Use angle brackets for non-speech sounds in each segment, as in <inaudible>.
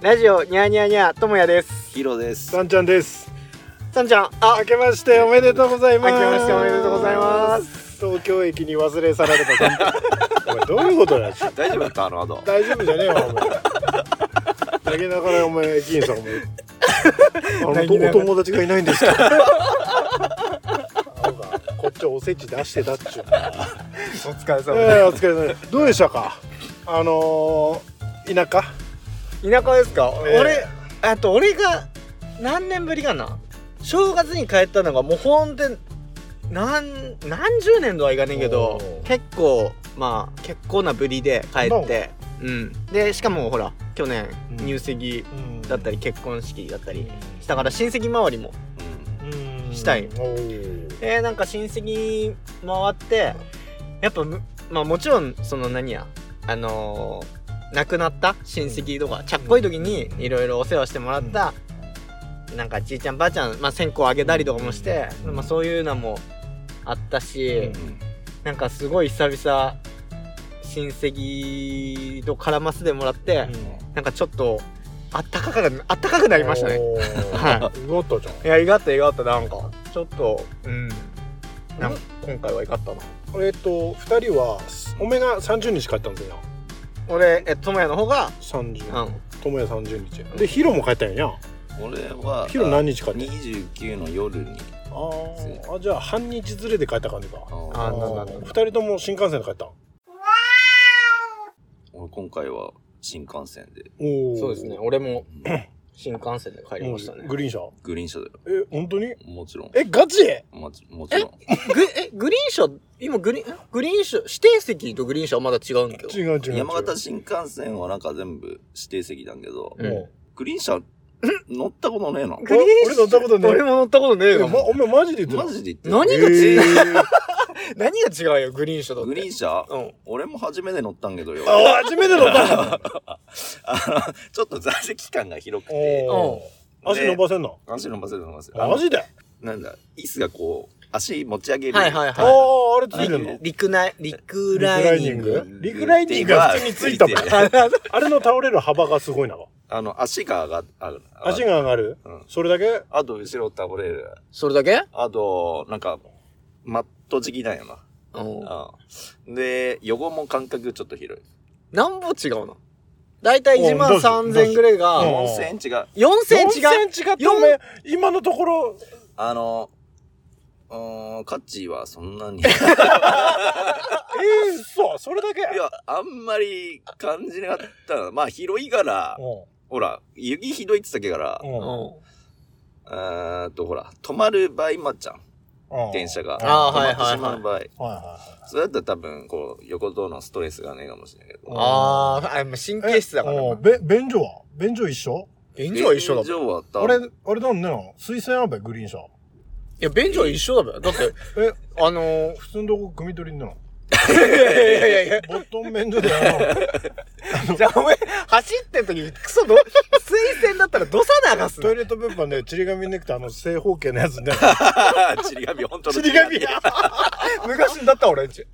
ラジオニャーニャーニャーともやですヒロです。さんちゃんです。さんちゃんあ明けましておめでとうございます。明けましておめでとうございます。東京駅に忘れ去られたさんちゃん。お前どういうことやし。大丈夫だったあの後。大丈夫じゃねえわお前。泣きながらお前駅員さんお前。<laughs> あのお友達がいないんですか。なんかこっちおせち出してたっちゅう。お疲れ様ええお疲れ様です。どうでしたか？あのー、田舎？田舎ですか、ええ。俺あと俺が何年ぶりかな？正月に帰ったのがもうほんとに何何十年とはいかねえけど結構まあ結構なぶりで帰って。うん。でしかもほら去年うん。入籍うん。だったり結婚式だったりしたから親戚周りもうん。したい。でなんか親戚回ってやっぱむまあもちろんその何やあのー亡くなった親戚とかちゃっこい時にいろいろお世話してもらったなんかじいちゃんばあちゃん、まあ、線香あげたりとかもして、うん。まあ、そういうのもあったし、うんなんかすごい久々親戚と絡ませてもらって、なんかちょっとあったかくあったかくなりましたね。<laughs> はよかったじゃん。いや意外と意外となんか。ちょっとうん。なんか今回は意外とな。えっと二人はおめが三十日帰ったんだよ俺え智也の方が三十。うん。友也三十日。でヒロも帰ったんやにゃ俺はヒロ何日帰ったん二十九の夜に。あー。あじゃあ半日ずれで帰った感じか。ああーなんだなんだ。二人とも新幹線で帰った俺今回は新幹線で。おおそうですね。俺も新幹線で帰りましたね。グリーン車。グリーン車だよ。え本当に？もちろん。えガチ？もちもちろん。グえグリーン車今グリーングリーン車指定席とグリーン車はまだ違うんだけど。違う違う違う。山形新幹線はなんか全部指定席なんだけど、うん。もグリーン車乗ったことねえな。グリーン俺乗ったことねえ俺も乗ったことねえよ、まお前マジで言ってたマジで言ってる何が違う？えー <laughs> 何が違うよグリーン車だって。グリーン車？うん。俺も初めて乗ったんけどよ。あ初めて乗ったの？<laughs> あの、ちょっと座席感が広くて、足伸ばせんの？足伸ばせる伸ばせる。マジで？なんだ、椅子がこう、足持ち上げる。はいはいあああれついてんの？リクナイリクライニング。リクライニング？リクライニングが普通についたもん。<laughs> あれの倒れる幅がすごいな。あの、足が上がある。足が上がる。うん。それだけ？あと、後ろ倒れる。それだけ？あと、なんか、マット敷きなんよな。うん。うん。で、横も間隔ちょっと広い。何歩違うの？だいたい1万うんどうし3000ぐらいがうん4センチが、4セン4チがセンチがってお前今のところ。あの、うーん、カッチーはそんなに。い <laughs> ええそうそれだけや、あんまり感じなかったな。まあ、広いから、ほら、雪ひどいって言ったけから、う。んうん。うっと、ほら、止まる場合もあっちゃん。うん電車が。あーはい止まってしまう場合。はいはそれだったら多分、こう、横とのストレスがねえかもしれないけど。あーあ神経質だから。べ便所は？便所一緒？便所は一緒だ便所は多あれ分、あれなんねの？水洗あべグリーン車。や便所は一緒だべ。だってえあのー普通のとこ組み取りんなの？いやいやいやいや。ボットン便所であのじゃあお前走ってん時にクソど水洗だったらどさ流すのトイレットペーパーねちり紙ねくてあの正方形のやつね。ちり紙、本当のちり紙昔だった俺んち。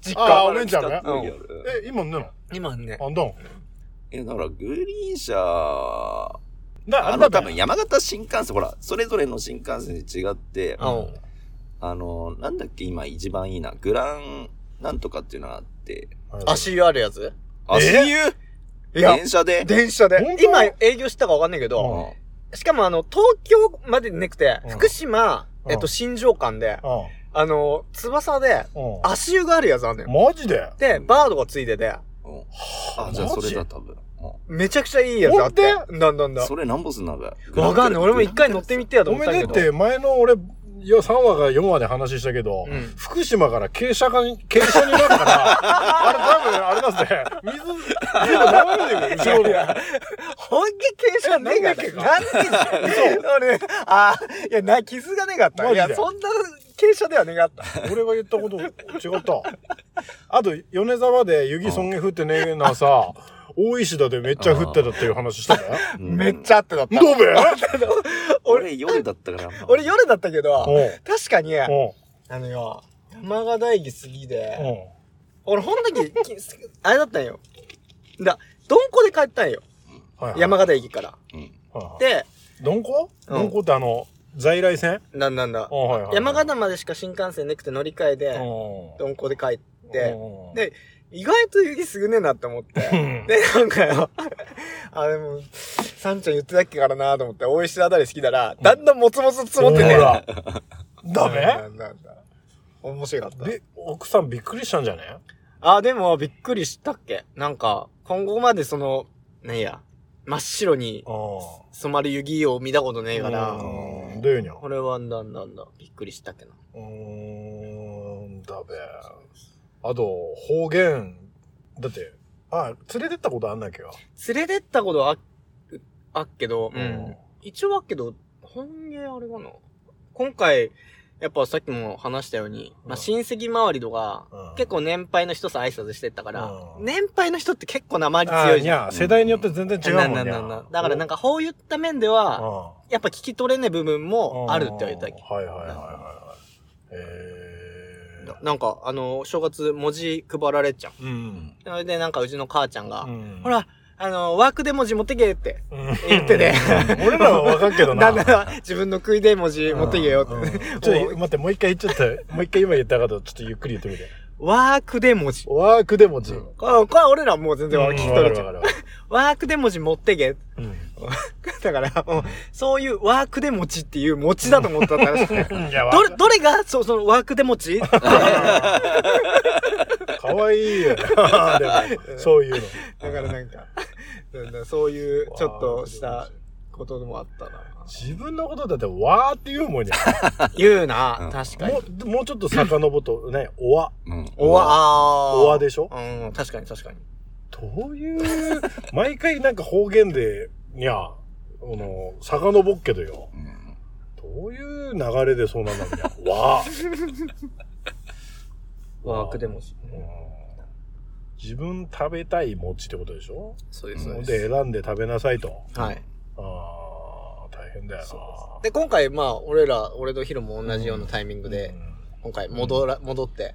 実ああ家おめんちゃんねうん。え今ねの今ね。あんだん？え、だから、グリーン車、だあの、多分山形新幹線、ほら、それぞれの新幹線で違って、うん。あの、なんだっけ、今一番いいな、グラン、なんとかっていうのがあって、足湯あるやつ？足湯？いや。電車で？電車で。今営業したかわかんないけうどん。しかもあの東京までなくてうん。福島うん。えっと新庄間でうん。あの翼でうん。足湯があるやつあんねん。マジで？でバードがついてて。うん。あ、じゃあそれだ、多分。うめちゃくちゃいいやつあって。だんだんだんそれ何ボスなんだわかんない。俺も一回乗ってみてやとおめ思ったけど。でって前の俺いや3話か4話で話したけど、うん。福島から傾斜が傾斜になるから <laughs> あれ多分あれだぜ。水水が流れてくる後ろの。本気傾斜ねえがえった。なんで俺、あーいや、な、傷がねえかった。いや、そんな傾斜ではねえかった。俺が言ったこと違った。あと米沢で雪そんげ降ってねえなさ大石田でめっちゃ降ってたっていう話したねうん。めっちゃあってだった。どうべ俺夜だったから。俺夜だったけど、確かに、あのよ、山形駅過ぎで、俺ほん時、き <laughs> あれだったんよ。だ、どんこで帰ったんよ。はいはい。山形駅から。うん。はいはい。で、鈍行？うん。鈍行ってあの、在来線？なんなんだ。あ。はいはいはい。山形までしか新幹線なくて乗り換えで、うん。鈍行で帰って、うん。で意外と雪すぐねえなって思って。うんで、なんかよ、あ、でも、サンちゃん言ってたっけからなと思って、大石あたり好きだら、だんだんもつもつ積もってて。ほらダメ？なんだ面白かった。で、奥さんびっくりしたんじゃね？あ、でも、びっくりしたっけ？なんか、今後までその、なんや、真っ白にう染まる湯を見たことねえから、ん。どういうにゃこれはなんだなんだ、びっくりしたっけな。うーん、だべ。あと、方言。だって、あ、連れてったことあんなきゃ。連れてったことあ、あっけど、ううんん。一応あっけど、本芸あれかな？今回、やっぱさっきも話したように、まあ、うん親戚周りとか、うん結構年配の人さ挨拶してったから、うん年配の人って結構鉛あ強いじゃん。いや、世代によって全然違うもんね。ななななだからなんか、こういった面では、やっぱ聞き取れねえ部分もあるって言われたっけ。はいはいはいはいはい。えー。なんか、あの、正月文字配られっちゃん。うん。それでなんかうちの母ちゃんが、うんほ、ら、あの、ワークで文字持ってけってうん言ってて、俺らはわかんけどな。<laughs> なんだ、自分の食いで文字持ってけよって。うんちょっと待って、もう一回ちょっと、もう一回今言ったこと、ちょっとゆっくり言ってみて。ワークで文字。ワークで文字。うんこれ、これ俺らもう全然聞きわ取れちゃう。ワークで文字持ってけ。うん <laughs> だから、もう、そういうワークで餅っていう餅だと思ったらしくどれ、どれが、そう、そのワークで餅ってかわいいよね。<laughs> そういうの。だからなんか、うんそういう、ちょっとしたこともあったな。自分のことだって、わーって言うもんね。<laughs> 言うな、うん確かにも。う、もうちょっと遡ると、ね、<laughs> おわ。うん。おわ、あーおわでしょ？うん、確かに確かに。どういう、毎回なんか方言で、にゃ、あの、遡っけどよ。うんどういう流れでそうなんだろうにゃ。わー。<laughs> ワークで文字。うん自分食べたい餅ってことでしょ？そうです、そうでです。選んで食べなさいと。はい。ああ、大変だよな。で、今回、まあ、俺ら、俺とヒロも同じようなタイミングで、今回戻ら、戻って。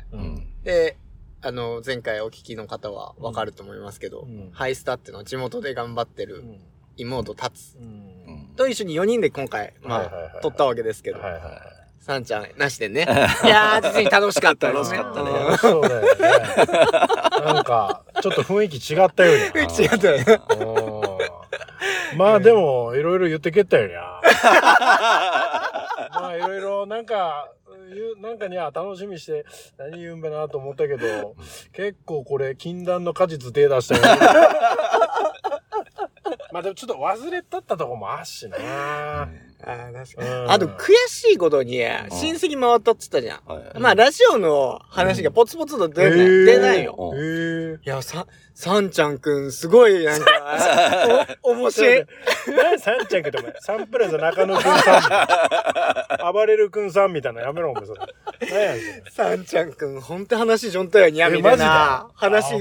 で、あの、前回お聞きの方はわかると思いますけど、うんハイスタっていうのは地元で頑張ってるうん。妹タツうんうんと一緒に4人で今回、まあ、撮ったわけですけど、はいはいはい。サンちゃんなしでね。<laughs> いやー、実に楽しかったね。楽しかったねうんそうだよね。なんか、ちょっと雰囲気違ったように。<laughs> 違ったよね。う <laughs> んまあでも、いろいろ言ってけったよにゃ。<laughs> まあいろいろなんか、なんかにゃ楽しみにして何言うんべなと思ったけど、結構これ禁断の果実手出したよね。<laughs> まあでもちょっと忘れたったとこもあっしな。あー確かにうんあと、悔しいことに、親戚回ったって言ったじゃん。はいまあ、ラジオの話がポツポツと出ない、出ないよ。いや、さ、サンちゃんくん、すごい、なんか、<laughs> お、面白い。何？サンちゃんけどお前、サンプラザ中野くんさんみたいな。暴れるくんさんみたいなのやめろ、お前それ。何やねんちゃんくん、ほんと話上手やにゃ、みたいな話。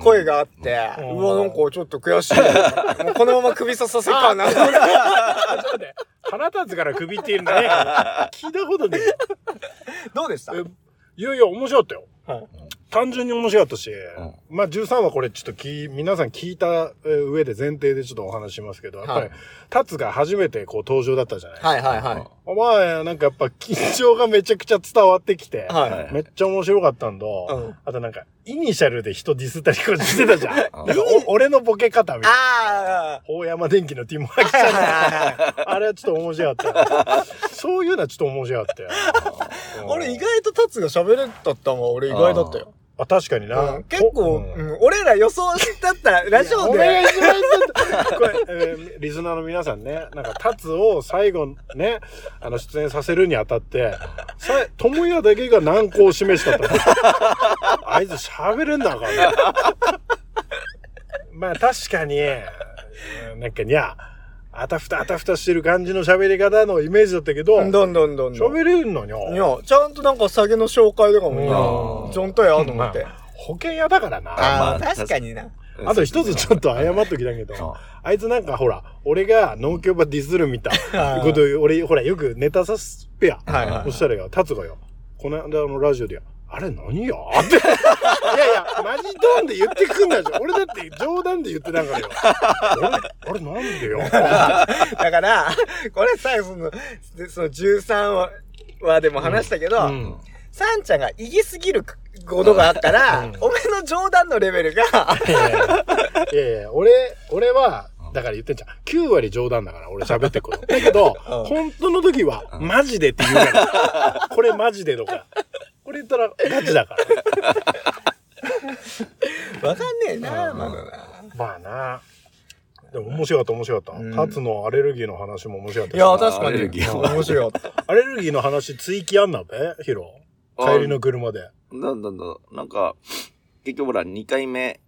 声があって、うわ、なんかちょっと悔しいな。もうこのまま首刺させっかな。<laughs> ちょっと待って。腹立つから首って言うんだね。<laughs> 聞いたことねえ。どうでした？えいやいや、面白かったよ。はい単純に面白かったし、んまあ13はこれちょっとき、皆さん聞いたえー上で前提でちょっとお話ししますけど、やっぱりはい、タツが初めてこう登場だったじゃないはいはいはい。まあ、なんかやっぱ緊張がめちゃくちゃ伝わってきて、はい。めっちゃ面白かったんだ。うんあとなんか、イニシャルで人ディスったりとかしてたじゃん。<laughs> なんか俺のボケ方みたいな。あ大山電機のティモハキちゃんのあれはちょっと面白かったよ。そういうのはちょっと面白かったよ。あ。<laughs> 俺意外とタツが喋れたったのは俺意外だったよ。あ、確かにな。うん結構、うんうん俺ら予想だったら、ラジオお願いで、します。これ、<laughs> えーリスナーの皆さんね、なんか、タツを最後ね、あの、出演させるにあたって、さ、友也だけが難航を示したと。<laughs> あいつ喋れんだから、ね。まあ、確かに、うんなんかにゃ、あたふたあたふたしてる感じの喋り方のイメージだったけど、どんどんどんどん。喋れるのにゃ。いや、ちゃんとなんか酒の紹介とかもうんな、ちゃんとやと思って。保険屋だからな。ああ、まあ確かにな。あと一つちょっと謝っときたけど、あいつなんかほら、俺が農協ばディスるみたいなこと、俺、ほら、よくネタさすっぺや。はいはいそしたらよ、タツがよ、この間のラジオでよ、あれ何よ <laughs> って。いやいや、マジトーンで言ってくんだじゃん。俺だって冗談で言ってたからよ。<laughs> あれ、あれなんでよ？<laughs> だから、これさ、その、でその13話話でも話したけど、うんサンちゃんが言いすぎることがあったら、うんお前の冗談のレベルが、いやいやいやいや、俺、俺は、だから言ってんじゃん。9割冗談だから、俺喋ってくる。だけど、うん本当の時は、マジでって言うから。これマジでとか。これ言ったら、マジだから。<laughs> わかんねえな、うんまだな。まあな。でも面白かった面白かった。うんタツのアレルギーの話も面白かったしいや、確かアレルに。ギー面白かった。<laughs> アレルギーの話追記あんなべ？ヒロ。帰りの車で。なんだんだ、なんか、結局ほら、2回目、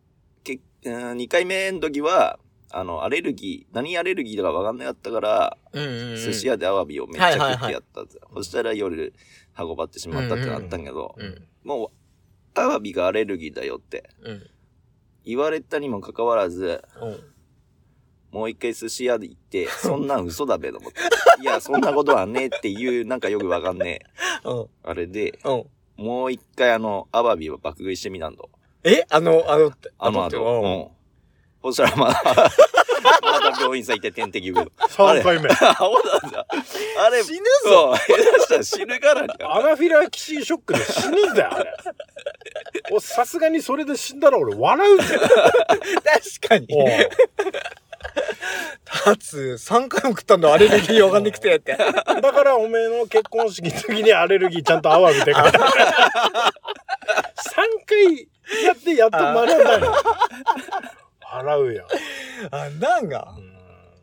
けうん2回目の時は、あの、アレルギー、何アレルギーだかわかんなかったから、うんうんうん。寿司屋でアワビをめっちゃ食ってやったんですよそしたら夜、運ばってしまったってなったんけど、うん。もう、アワビがアレルギーだよってうん。言われたにもかかわらず、うん。もう一回寿司屋で行って、そんなん嘘だべと思って。いや、そんなことはねえっていう、なんかよくわかんねえ、うん。あれで、うん。もう一回あの、アワビを爆食いしてみたんだ。えあの、あの、あの後。そしたらまだ、まだ病院さ行って点滴受ける。3回目。あ、そうなんだ。あれ、死ぬそう。下手したら死ぬからにアナフィラキシーショックで死ぬんだよ、あれ。おさすがにそれで死んだら俺笑うぜ。確かに。タツ、3回も食ったんだ、アレルギーわかんなくてって。だからおめえの結婚式の時にアレルギーちゃんとアワビって書いてある。<laughs> 3回やってやっと学んだよ。笑うよ。あ、なんが？うん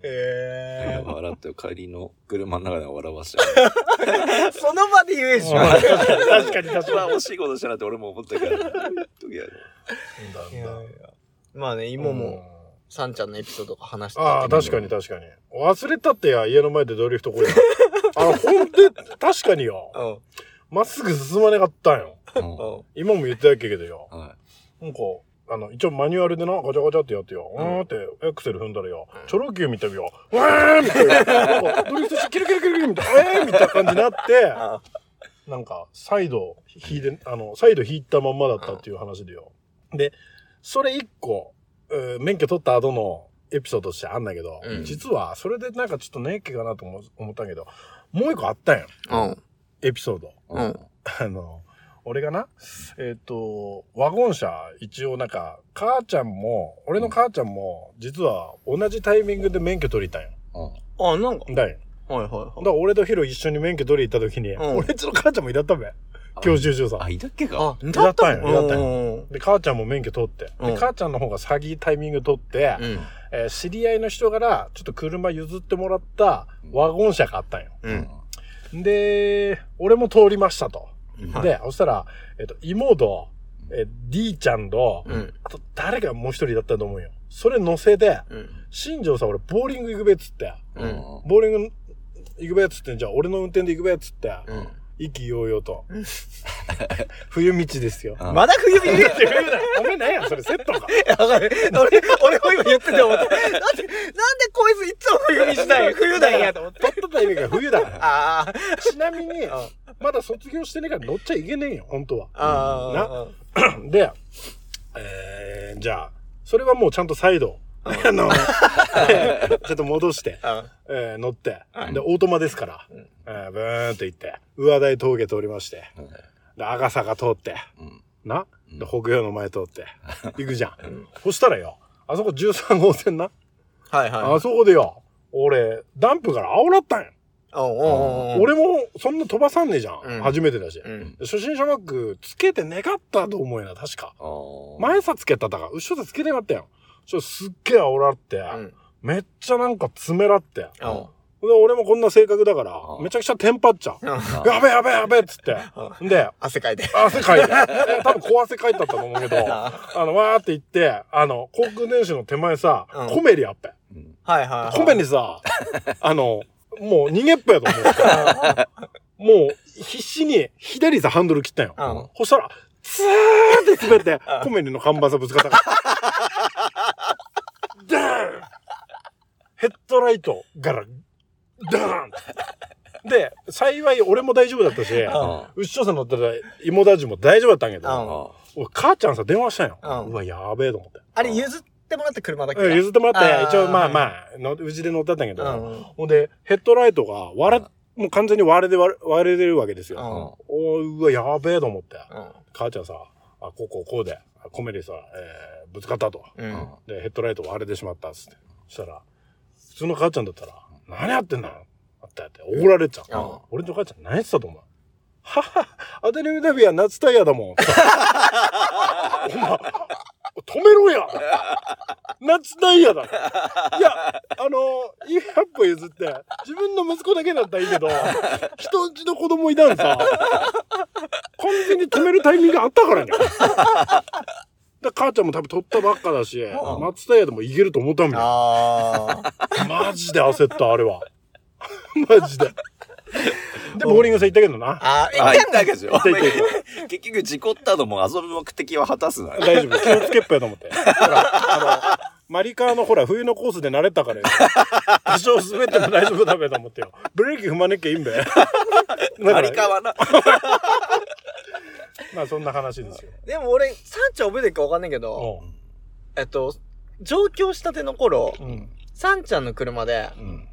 え笑ったよ。帰りの車の中で笑わせて。ー、<laughs> その場で言えしょ。確かに確かに。まあ、惜しいことしたなって俺も思ったけど。時はねいやいやまあね、今も、サンちゃんのエピソードが話してああ、たけど確かに確かに。忘れたってや、家の前でドリフトこいだ。<laughs> あの、ほんと、確かによ。うん。まっすぐ進まなかったんよ。今も言ってたけどよ。はなんか、あの、一応マニュアルでな、ガチャガチャってやってよ。ううんーんって、エクセル踏んだらようん。チョロ Q 見たよ。わーみたいな。なんかドリフトしてキルキルキルキルみたいな。えーみたいな感じになって、あなんか、再度引いて、あの、再度引いたまんまだったっていう話でよ。で、それ一個、えー免許取った後のエピソードとしてあんだけど、うん実はそれでなんかちょっとネッケかなと思思ったけど、もう一個あったんよ。うん。エピソード。い。うんあの、俺がな、えっ、と、ワゴン車、一応なんか、母ちゃんも、俺の母ちゃんも、実は同じタイミングで免許取りたんよ。うんあ、なんか。だよ。はいはいだかはい。ら俺とヒロ一緒に免許取り行った時に、うん俺んちの母ちゃんもいだったべ。教習所さあ、いたっけか。あ、だったんよだったんよ。で、母ちゃんも免許取って。で、うん母ちゃんの方が先タイミング取って、うん。えー知り合いの人から、ちょっと車譲ってもらったワゴン車があったんよ。うん。で、俺も通りましたと。うんはいで、そしたら、えっ、と、妹、えー D ちゃんと、うん。あと誰かもう一人だったと思うよ。それ乗せて、うん。新庄さん俺ボーリング行くべっつって、うんボーリング行くべっつって、じゃあ俺の運転で行くべっつって、うん。意気揚々と。冬道ですよ。うんまだ冬見る <laughs> 冬だお前何やそれセットか。<laughs> 俺、俺も今言ってて思った。なんで、なんでこいついつも冬見したい？冬なんやと思って。取ったタイミングが冬だから。ああ。ちなみに、まだ卒業してねえから乗っちゃいけねえよ、本当は。あ <clears throat> で、えー、じゃあ、それはもうちゃんと再度、あの、<laughs> ちょっと戻して、あ。えー乗っては、いで、オートマですから、うんえーブーンと行って、上台峠通りまして、うんで、赤坂通って、うんな、うんで、北洋の前通って、<laughs> 行くじゃん。んそしたらよ、あそこ13号線な、はいはい。あそこでよ、俺、ダンプから煽らったんよ。おうおうおう俺もそんな飛ばさんねえじゃん。うん初めてだし。うん。初心者マックつけてねかったと思うよな、確か。あー前さつけただから、後ろさつけてなかったよ。そしたらすっげえ煽らって、うん。めっちゃなんか詰めらって。で、俺もこんな性格だからあ、めちゃくちゃテンパっちゃう。うん。やべやべやべっつって。で、汗かいて。汗かいて。<laughs> え多分小汗かいたったと思うけど、ああの、わーって行って、あの、航空電子の手前さうん、コメリあっぺ。うんはいはいはい。コメにさ、<laughs> あの、もう逃げっぺやと思って。<laughs> もう、必死に左さハンドル切ったよ。うん。そしたら、ツーって滑って、コメリの看板さぶつかったから。ダーンヘッドライトから、ダーンで、幸い俺も大丈夫だったし、んうっしょさん乗ってた妹たちも大丈夫だったんやけうん。ど、母ちゃんさ電話したんよ。うわ、やべえと思って。あれ譲ってもらった車だっけ？うん譲ってもらって、一応まあまあ、のうちで乗ってたんやけど、うん。ほんで、ヘッドライトが割れ、もう完全に割れて割れてるわけですよ。うん。おーうわ、やべえと思って。うん。母ちゃんさ、あ、こうこうこうで、コメディさ、えーぶつかったと。うん。で、ヘッドライト割れてしまったっつって。そしたら、普通の母ちゃんだったら、何やってんだよあったやって、怒られちゃう。うん俺の母ちゃん何やってたと思うはは、アデルミダビア夏タイヤだもん。お前、止めろや夏タイヤだいや、あの、100歩譲って、自分の息子だけだったらいいけど、人んちの子供いたんさ、完全に止めるタイミングがあったからね。で母ちゃんも多分取ったばっかだし、ん夏タイヤでもいけると思ったんだよ。ああ。マジで焦った、あれは。<laughs> マジで。で、ボーリングさん行ったけどな。あー、あ、え言ったけどよ行った行った行っ結局事故ったのも遊ぶ目的は果たすな。大丈夫。気をつけっぱやと思って。<laughs> ほら、あの、マリカーのほら、冬のコースで慣れたからよ。<laughs> 多少滑っても大丈夫だべと思ってよ。ブレーキ踏まなきゃいいんべ。マリカはな。<laughs> まあ、そんな話ですよ。でも俺、サンちゃん覚えてるかわかんないけど、えっと、上京したての頃、うん。うん。サンちゃんの車で、うん。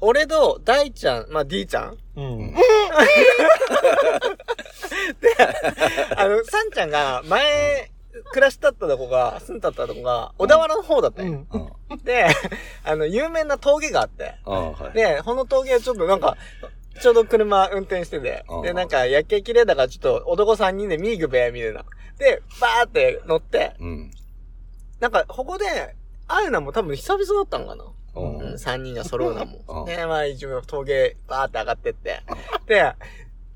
俺と大ちゃん、まあ D ちゃんうん。<laughs> あの、サンちゃんが前、暮らしだったとこが、住んだったとこが、小田原の方だったよ。うん。で、あの、有名な峠があって、はい。で、この峠ちょっとなんか、ちょうど車運転しててうん、で、なんか夜景綺麗だからちょっと男3人でミーグべみたいな。で、バーって乗って、うん。なんか、ここで、会うのも多分久々だったんかな。うんうん、3人が揃うのうも。<laughs> んで、まあ一応峠バーって上がってって。で、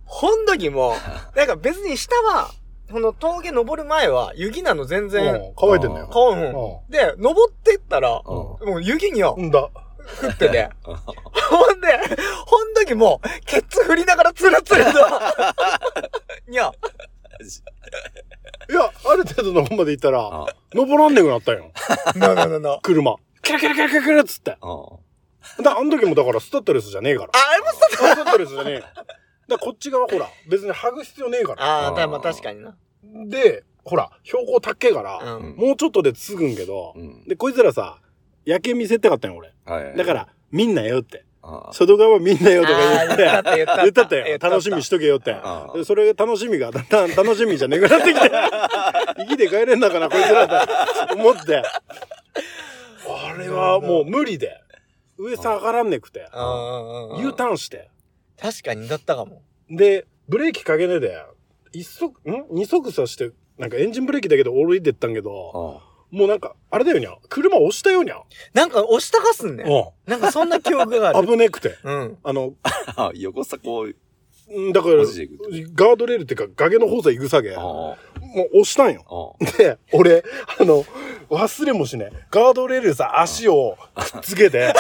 ほん時も、<laughs> なんか別に下は、この峠登る前は雪なの全然、うん乾いてんだよ。顔うん。で、登ってったら、うもう雪にはうんだ。降ってて。<laughs> ほんで、ほん時も、ケツ振りながらツルツルと。<laughs> いや、いや、ある程度の方まで行ったらあ、登らんねくなったよ。なななな。車。キラキラキラキラキラっつって。あだあの時もだからスタッドレスじゃねえから。あ、あれもさ、スタッドレスじゃねえ。だこっち側ほら、別に剥ぐ必要ねえから。ああ、たまあ確かにな。で、ほら、標高高えから、うん。もうちょっとで継ぐんけど、うん。で、こいつらさ、夜景見せたかったんよ、俺。はい。だか、ら、みんなよって。あ外側みんなよとか言って、あー言ったって言ったってよ。言った楽しみしとけよって。あでそれ楽しみがだんだん楽しみじゃねくなってきて、<laughs> 生きて帰れんだかな、こいつらと思って。あれはもう無理で。上さ上がらんねくて。うんうんうん U ターンして。確かにだったかも。で、ブレーキかけねえで、一足、ん？二足さして、なんかエンジンブレーキだけで降りてったんけど、あ。もうなんか、あれだよにゃ。車押したよにゃ。なんか押したかすんね。うなんかそんな記憶があん。る。<laughs> 危ねくて。うん。あの、あ、横さこう、んだから、ガードレールっていうか、崖の方さ行くさげ。あもあ。う押したんよ。あで、俺、あの、忘れもしね、ガードレールさ、足をくっつけて、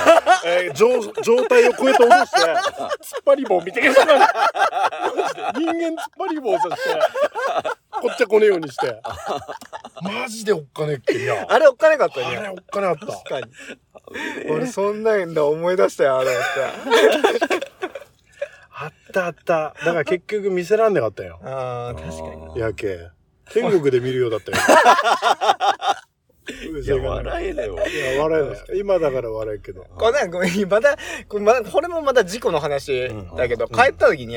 えー上、状態を超えて落として、突っ張り棒見てけたから、マジで人間突っ張り棒さして、こっちゃこねえようにして。<laughs> マジでおっかねえっけいや。あれおっかなかったね。あれおっかねあった。確かに。<laughs> 俺そんなんだ思い出したよ、あれって。<laughs> あったあった。だから結局見せらんなかったよ。ああ、確かにな。やけ。天国で見るようだったよ。いや、笑えねえわ。いや、笑えない。今だから笑えるけど。これなんかごめん、また、これもまた事故の話だけど、うん帰った時に、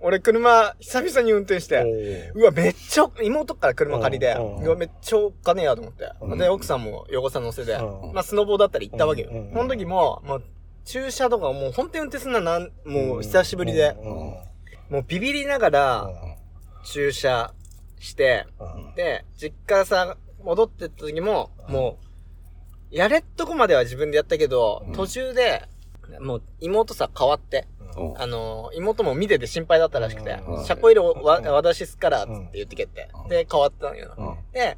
俺車久々に運転して、う。わ、めっちゃ、妹から車借りで、うわ、めっちゃおっかねえやと思って。うん。で、奥さんも横さん乗せて、うん。まあ、スノボーだったり行ったわけよ。うんその時も、もう、駐車とかもう本当に運転するのはなん、もう久しぶりで、もうビビりながら駐車して、うん。で、実家さ、戻ってった時も、もう、やれっとこまでは自分でやったけど、うん。途中で、もう妹さ変わって、うんあの、妹も見てて心配だったらしくてう、ん。車庫入れをわ、うん私すっから、つって言ってけってう。ん。で、変わったんよ。で、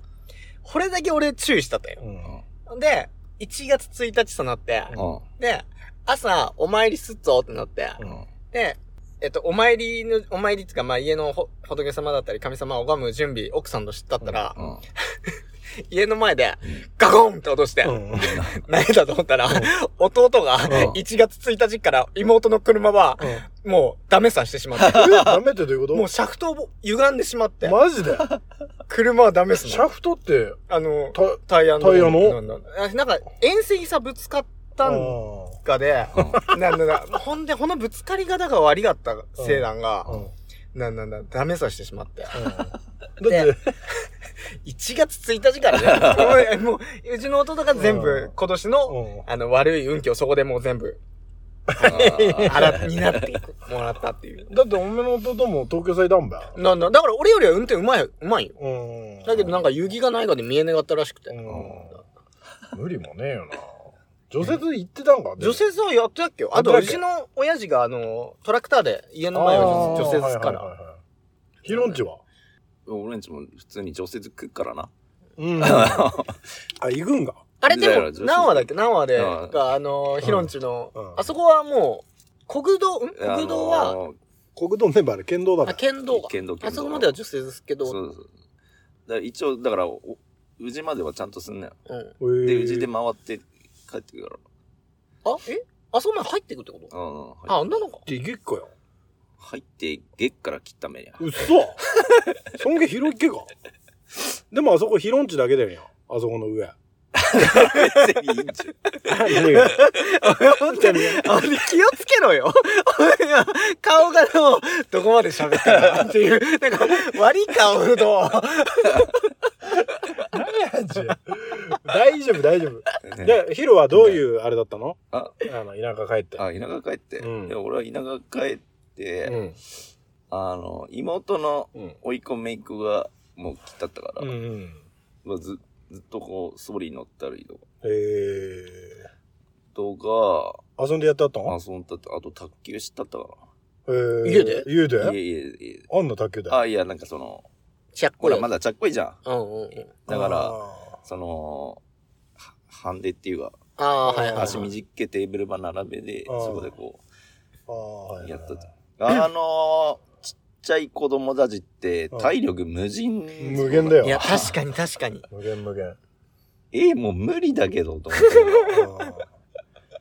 これだけ俺注意したったよ。う。ん。で、1月1日となって、うん。で、朝、お参りすっぞってなって、うん。で、えっと、お参りの、お参りっていうか、まあ、家のほ仏様だったり、神様を拝む準備、奥さんと知ったったら、うん <laughs> 家の前で、ガコンって落として、うん何だと思ったら、弟がん1月1日から妹の車は、もうダメさしてしまって。え <laughs> ダメってどういうこと？もうシャフトを歪んでしまって、マジで？車はダメっすもん。シャフトって、あの、た、タイヤの。タイヤの？なんか、遠征さぶつかったんうかで、なんだな、ほんで、このぶつかり方が悪かったせいなんが、ん。うん。なんだな、ダメさしてしまって。<laughs> だって、1 <laughs> 月1日からね、<laughs> もう、もううちの弟が全う部ん、今年の、うんあの、悪い運気をそこでもう全部、あー払になってもらったっていう。だっておめの弟も東京最ダンバー。なんだ、だから俺よりは運転うまい、うまいよ。うん。だけどなんか雪がないかで見えねがったらしくて。うん。無理もねえよな。除雪行ってたんか除雪はやってたっけよ。あと、うちの親父があの、トラクターで家の前を除雪すか。ら。ヒロンチは？俺んちも普通に除雪食っからな。うん。<laughs> あ、行くんか。あれでも何話だっけ？何話で、うんが、あの、ヒロンチのうん、あそこはもう、国道、ん？国道は、国道メンバーで県道だあ、か県道が。県道県道あそこまでは除雪ですけど、そうそうそう。だから一応、だから、お宇治まではちゃんとすんなよ。うん。で宇治で回って帰ってくるかあ、え？あそこまで入ってくってこと？ら。うん。あ、あんなのか。でげっかよ。入って、月から切った目や。うっそそんげ広いっけか。でもあそこヒロンチだけだよ。あそこの上。別にいいんじ何が本当に。あれ気をつけろよ。い <laughs> や顔がもう、どこまで喋ったかっていう、なんか、悪い顔と、何やんじゃ。大丈夫大丈夫。ゃん。で、ヒロはどういうあれだったの？あ、あの、田舎帰って。あ、田舎帰って。うんいや、俺は田舎帰って、うん。あの、妹のうん。甥っ子姪っ子がもう来たったから、うん。まあずずっとこう、ソリに乗ったりとか、えー。とか、遊んでやってあったの？遊んだって、あと卓球したったかえー家で？家で？な。いえいえいえ。あんな卓球で？あ、いや、なんかその、ちゃっこいやつ。ほら、まだちゃっこいじゃん。うんうんうん。だから、あその、はハンデっていうか、ああ、はいはいはい。足短けテーブルば並べで、あーそこでこーあー、はいはいやったう、あのー、ちっちゃい子供たちってうん体力無人。無限だよいや、確かに確かに。<laughs> 無限無限。え、もう無理だけど、と思って。うん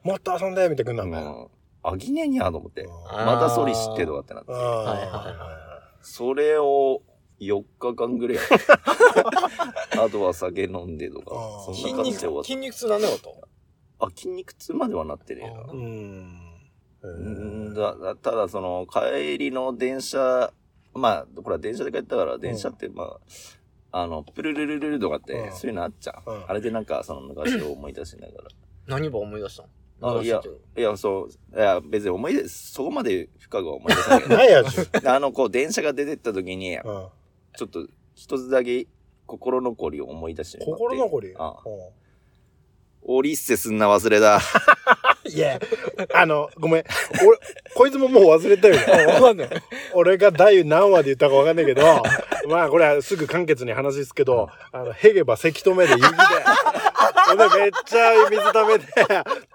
もっと遊んでみたいなくんなんだよ。もうあぎねえにゃと思って。またソリ知ってとかってなって。はいはいはそれを4日間ぐらいやった。<laughs> あとは酒飲んでとかそ筋肉んな感じで終わっ、筋肉痛なんだよと。た。あ、筋肉痛まではなってねえな。うん。だだただその帰りの電車まあこれは電車で帰ったから電車ってまあ、あのプルルルルルとかって、うん。そういうのあっちゃう、うん。あれでなんかその昔を思い出しなが何ば思い出したの？あいやらいやそういや別に思い出そこまで深くは思い出せないけ何 <laughs> や <laughs> あのこう電車が出てった時にうん。ちょっと一つだけ心残りを思い出して心残り？あうオリッセすんな忘れだ。ん <laughs> いや、あの、ごめん。俺、こいつももう忘れたよ。<laughs> わかんない。俺が第何話で言ったかわかんないけど、まあこれはすぐ簡潔に話ですけど、あの、ヘゲばせき止めで雪で、ほんでめっちゃ水溜めて、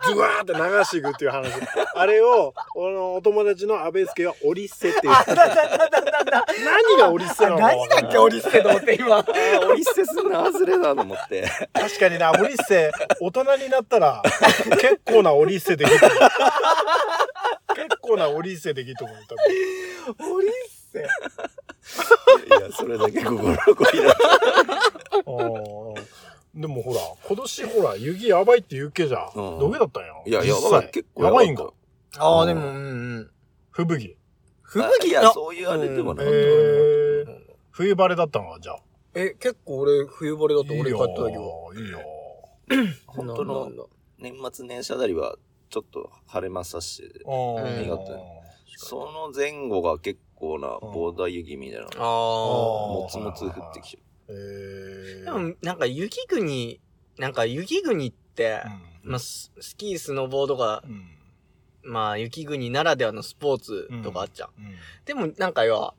ズワーって流していくっていう話。あれを、俺のお友達の安倍助がオリッセって言ってた。何がオリッセなの？か何だっけ、オリステと思って今。あーオリッセすんな忘れだと思って確かにな、オリッセ、大人になったら、結構なオリッセできる。結構なオリッセできると思う、多分。<laughs> オリステいやそれだけ心残りだうんでもほら、今年ほら、雪やばいって言うけじゃん。うんどげだったんよ。いや実際やばい結構やばいんか。ああ、でも、うんうん。吹雪。吹い雪？あやそういうあれでもなえかったー、冬晴れだったのか、じゃあ。え、結構俺、冬晴れだと俺買った時は。いいよ。いいよ。本当のなんだ年末年始あたりはちょっと晴れまさしうんあその前後が結構なボーダー雪みたいな。ああ。もつもつ降ってきちゃえー、でも、なんか雪国、なんか雪国って、うん。まあ、ススキー、スノボーとか、うん。まあ、雪国ならではのスポーツとかあっちゃう。うん。でも、なんか要は、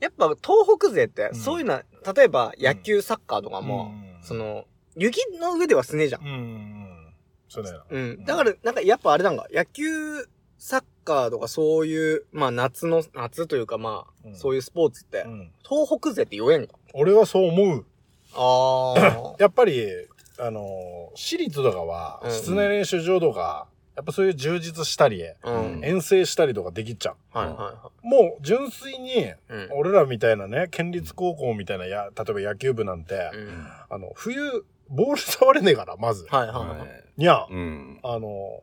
やっぱ東北勢ってう、ん。そういうのは、例えば野球、サッカーとかも、うん。その、雪の上ではすねえじゃん。うん。うん。そうだよ。うん。だから、なんかやっぱあれなんか、野球、サッカーとかそういう、まあ夏の、夏というかまあ、うんそういうスポーツって、うん東北勢って弱えんか。俺はそう思う。ああ。<coughs> やっぱり、あの、私立とかはう、ん室内練習場とか、やっぱそういう充実したり、うん。ん遠征したりとかできちゃはいはう。もう純粋に。うん。俺らみたいなね、県立高校みたいなや、例えば野球部なんて、うんあの、冬、ボール触れねえから、まず。はいはいはい。にゃ、うん。あの、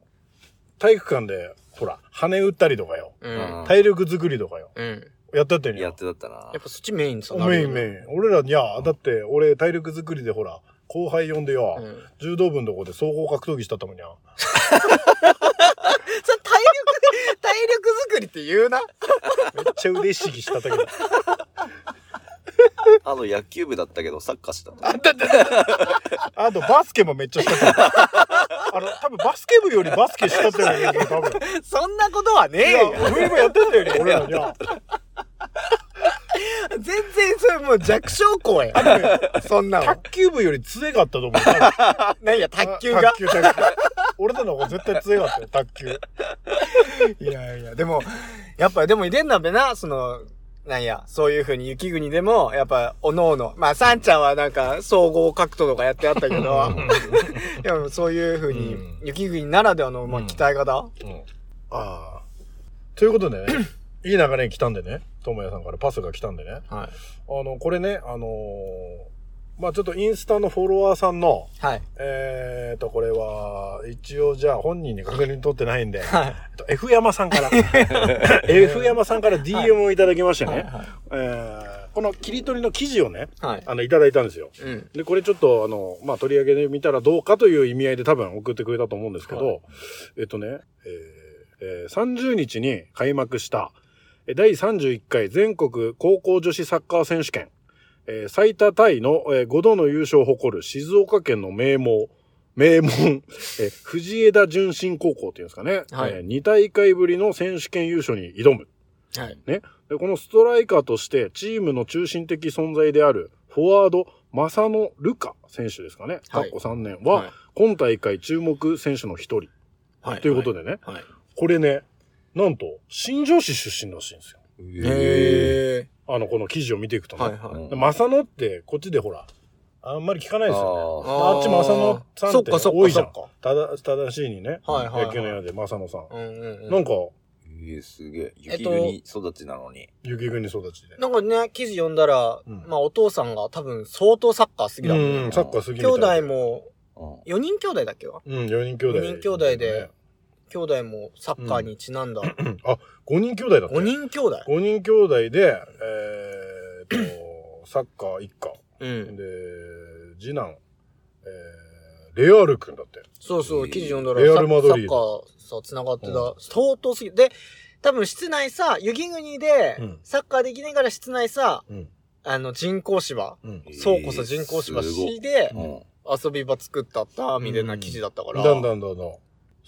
体育館で、ほら、羽打ったりとかよ。うん。体力作りとかよ。うん。やってったよにゃやっ。てだったなやっ。ぱそっちメインさメインメイン。俺らにゃ、だって、俺体力作りでほら、後輩呼んでよ、うん。柔道部のとこで総合格闘技したったもんにゃ。<laughs> それ体力、<laughs> 体力作りって言うな。めっちゃ腕しぎしたったけど。<laughs> あの野球部だったけどサッカーしてた。あだってあとバスケもめっちゃしたけど。あの、多分バスケ部よりバスケしたってるよね、多分。<laughs> そんなことはねえよ。冬もやってたよね、俺らにゃ。全然それもう弱小校や。そんなの。卓球部より強かったと思う。何や、卓球が？卓。球、卓球。俺らの方が絶対強かったよ、卓球。いやいや、でも、やっぱでもいでんなべな、その、なんや、そういう風に雪国でも、やっぱ、おのおの。まあ、サンちゃんはなんか、総合格闘とかやってあったけど、<laughs> でもそういう風にうん、雪国ならではの、まあ、うん鍛え方、うんああ。ということでね、<laughs> いい流れに来たんでね、ともやさんからパスが来たんでね。はい。あの、これね、あのーまあちょっとインスタのフォロワーさんの、はい。えーと、これは、一応じゃあ本人に確認取ってないんで、はい。えっと F 山さんから、<laughs> <laughs> F 山さんから DM をいただきましてね、はい。えーこの切り取りの記事をね、はい。あの、いただいたんですよ。うん。で、これちょっと、あの、まあ、取り上げてみたらどうかという意味合いで多分送ってくれたと思うんですけど、はえっとね、えーえー30日に開幕した、えー第31回全国高校女子サッカー選手権、えー最多タイの、えー5度の優勝を誇る静岡県の名門、名門、えー藤枝純真高校っていうんですかね、はいえ2大会ぶりの選手権優勝に挑む。はい。でこのストライカーとしてチームの中心的存在であるフォワード、正野ルカ選手ですかね。はい過去3年は、はい今大会注目選手の一人。はい。ということでね、はい。これね、なんと、新庄市出身らしいんですよ。へえ。あの、この記事を見ていくとね。はいはい。で正野って、こっちでほら、あんまり聞かないですよね。ああっち正野さんってそっかそっか多いじゃんそっか。ただ、正しいにね。はいはいはい野球の屋で正野さん。うんうんうん。なんか、ええすげえ。えっと雪国育ちなのに。雪国育ちで。なんかね、記事読んだら、うんまあお父さんが多分相当サッカー好きだもんね。うん、サッカー好きみた兄弟。も、うん。4人兄弟だっけわうん、4人兄弟。4人兄弟で、兄弟もサッカーにちなんだ。うんあ、5人兄弟だった。5人兄弟5人兄弟で、えー、っと、<laughs> サッカー一家。うん。で、次男、えー、レアル君だって。そうそう、えー記事読んだら、レアサッルマドリーサッカーさ、繋がってた。相当すぎで、多分室内さ、雪国でうん、サッカーできないから室内さ、うん。あの、人工芝。うん。そうこそ人工芝市でうん。遊び場作ったった、みたいな記事だったから。だんだんだんだん。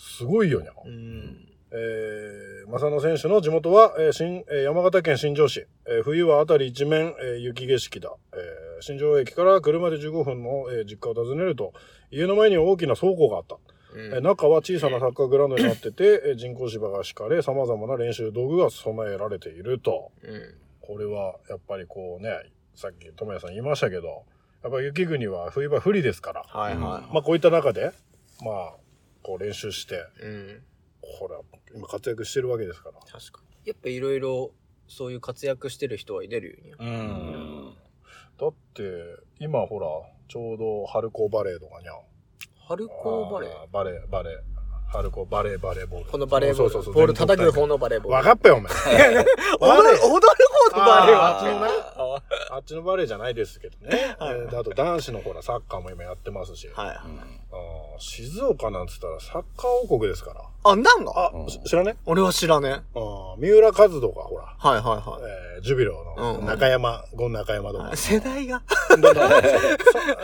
すごいよにゃ。うん。えー、正野選手の地元は、えー新えー山形県新庄市。えー冬は辺り一面、えー雪景色だ。えー新庄駅から車で15分の、えー実家を訪ねると、家の前に大きな倉庫があった。うんえー中は小さなサッカーグラウンドになってて、えー人工芝が敷かれ、様々な練習道具が備えられていると。うん。これは、やっぱりこうね、さっき智也さん言いましたけど、やっぱ雪国は冬場不利ですから、はいはまあこういった中で、まあ、こう練習して、い。うん。これは今活躍してるわけですから。確かに。やっぱいろいろ、そういう活躍してる人はい出るよね。うん。だって、今ほら、ちょうど春高バレーとかにゃ。春高バレー？バレー、バレー。春高バレー、バレーボール。このバレーボール。そうそうそうボール叩く方のバレーボール。わかっぱよ、お前。踊る、踊る方のバレーはあっちのバレーじゃないですけどね。<laughs> はいえーであと男子のほら、サッカーも今やってますし。はい。あー静岡なんつったらサッカー王国ですから。あ、なんがあ、うんし知らね？俺は知らねあー三浦和人がほら、はいはいはえージュビロのうん中山、ゴン中山とかい。<laughs> 世代が？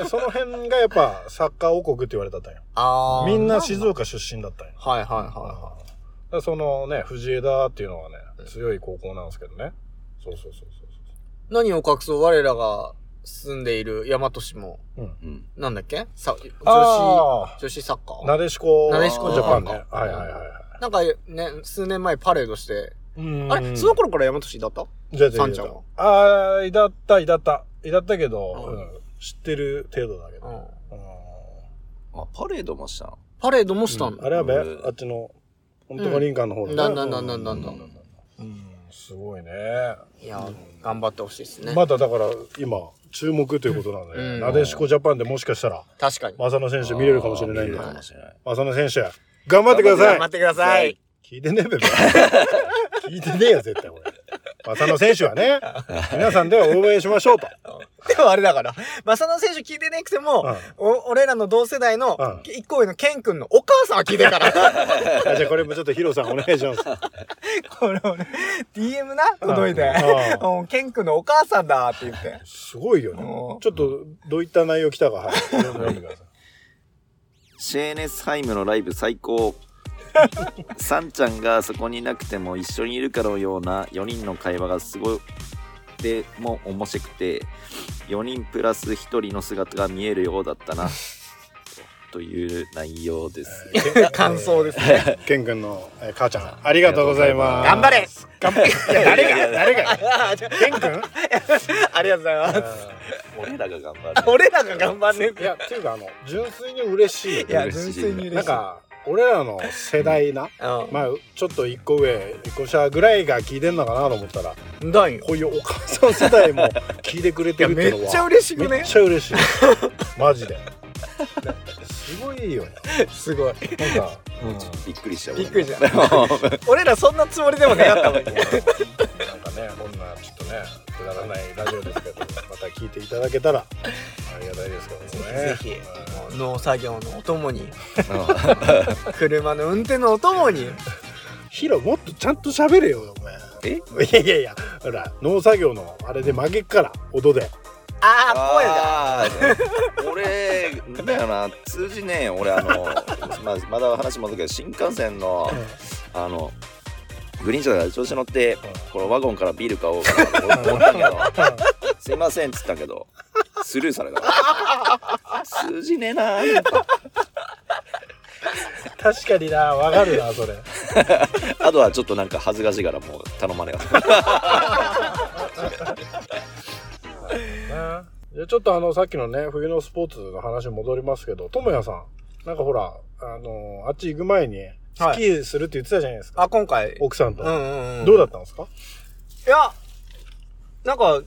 そ <laughs> その辺がやっぱサッカー王国って言われたったんよ。あみんな静岡出身だったんよ。はいはいはいはらそのね、藤枝っていうのはね、強い高校なんですけどね。そうそうそうそうい。何を隠そう我らが住んでいる大和市も、そう。うん。うん。なんだっけ？さ、女子、あ女子サッカあ、ー。なでしこ、なでしこジャパンね。はいはいはいはい。なんかね、数年前パレードして、うん。あれその頃から大和市だった？じゃあ、さんちゃんは？ああ、いだった、いだった。いだったけど、うん。うん。知ってる程度だけど。うん。うん。あ、パレードもした？のパレードもしたんだ。あれはべ、うん。あっちの、本当か林間の方だねなんだなんだなんだうん。うん、すごいね。いや、頑張ってほしいですね。まだだから今、注目ということなんで、うんなでしこジャパンでもしかしたら、確かに。正野選手見れるかもしれないんでかもしれない。正野選手、頑張ってください頑張ってください。聞いてねえべべ。<laughs> 聞いてねえよ、絶対これ。正野選手はね、<laughs> 皆さんでは応援しましょうと。でもあれだから、正野選手聞いてなくても、お俺らの同世代のうん一個上のケン君のお母さんは聞いてるから。<laughs> あじゃあこれもちょっとヒロさんお願いします。<laughs> これ俺、DM な届いてうん。うんケン君のお母さんだって言って。すごいよねうん。ちょっとどういった内容来たか、はい。読んでください。シェーネスハイムのライブ最高。サンちゃんがそこにいなくても一緒にいるかのような4人の会話がすごいでも面白くて4人プラス1人の姿が見えるようだったなという内容です。感想ですね。<laughs> ケン君のえー母ちゃん、ありがとうございます。頑張れ頑張れいや、誰が？誰が？あ <laughs> ケン君？ありがとうございます。俺らが頑張る。俺らが頑張んねいや、っていうか、あの、純粋に嬉しい。いや、純粋に嬉しい。なんか、俺らの世代な、うん、まあ、ちょっと一個上、一個下ぐらいが聞いてんのかなと思ったら、だよ。こういうお母さん世代も聞いてくれてるっていうのは。めっちゃ嬉しくね？めっちゃ嬉しい。<laughs> マジで。すごいよね。すごい。なんか、びっくりしちゃう。びっくりした。<laughs> 俺らそんなつもりでもなかったもんね。<laughs> なんかね、こんなちょっとね、くだらないラジオですけど、また聞いていただけたら、ありがたいですけどね。ぜひうん農作業のお供に、車の運転のお供に。ヒロもっとちゃんと喋れよ、お前。え？いやいやいや、ほら、農作業のあれで曲げっから、音で。ああ、声が。あー俺だよな通じねえよ俺あのまあまだ話戻るけど新幹線のあのグリーン車が調子乗ってこのワゴンからビール買おうかなと思ったけど「すいません」っつったけどスルーされたから通じねえな確かにな、わかるな、それ。<laughs> あとはちょっとなんか恥ずかしいからもう頼まれなかったなじゃあちょっとあの、さっきのね、冬のスポーツの話に戻りますけど、ともやさん、なんかほら、あの、あっち行く前に、スキーするって言ってたじゃないですか。あ、今回。奥さんと。うんうんうん。どうだったんですか？いや、なんか、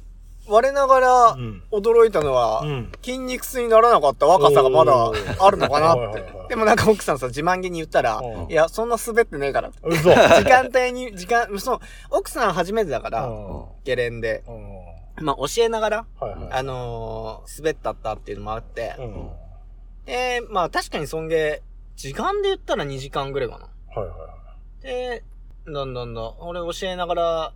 我ながらん。驚いたのは、ん。筋肉痛にならなかった若さがまだあるのかなって。でもなんか奥さんさ、自慢げに言ったらう、んいや、そんな滑ってねえからって。嘘。時間帯に、時間、そう、奥さん初めてだから、うんゲレンで。うんまあ、教えながら、はいはい。あのー滑ったったっていうのもあってう、ん。で、まあ、確かにそんげ、時間で言ったら2時間ぐらいかな。はいはいはい。で、だんだんだん、俺教えながら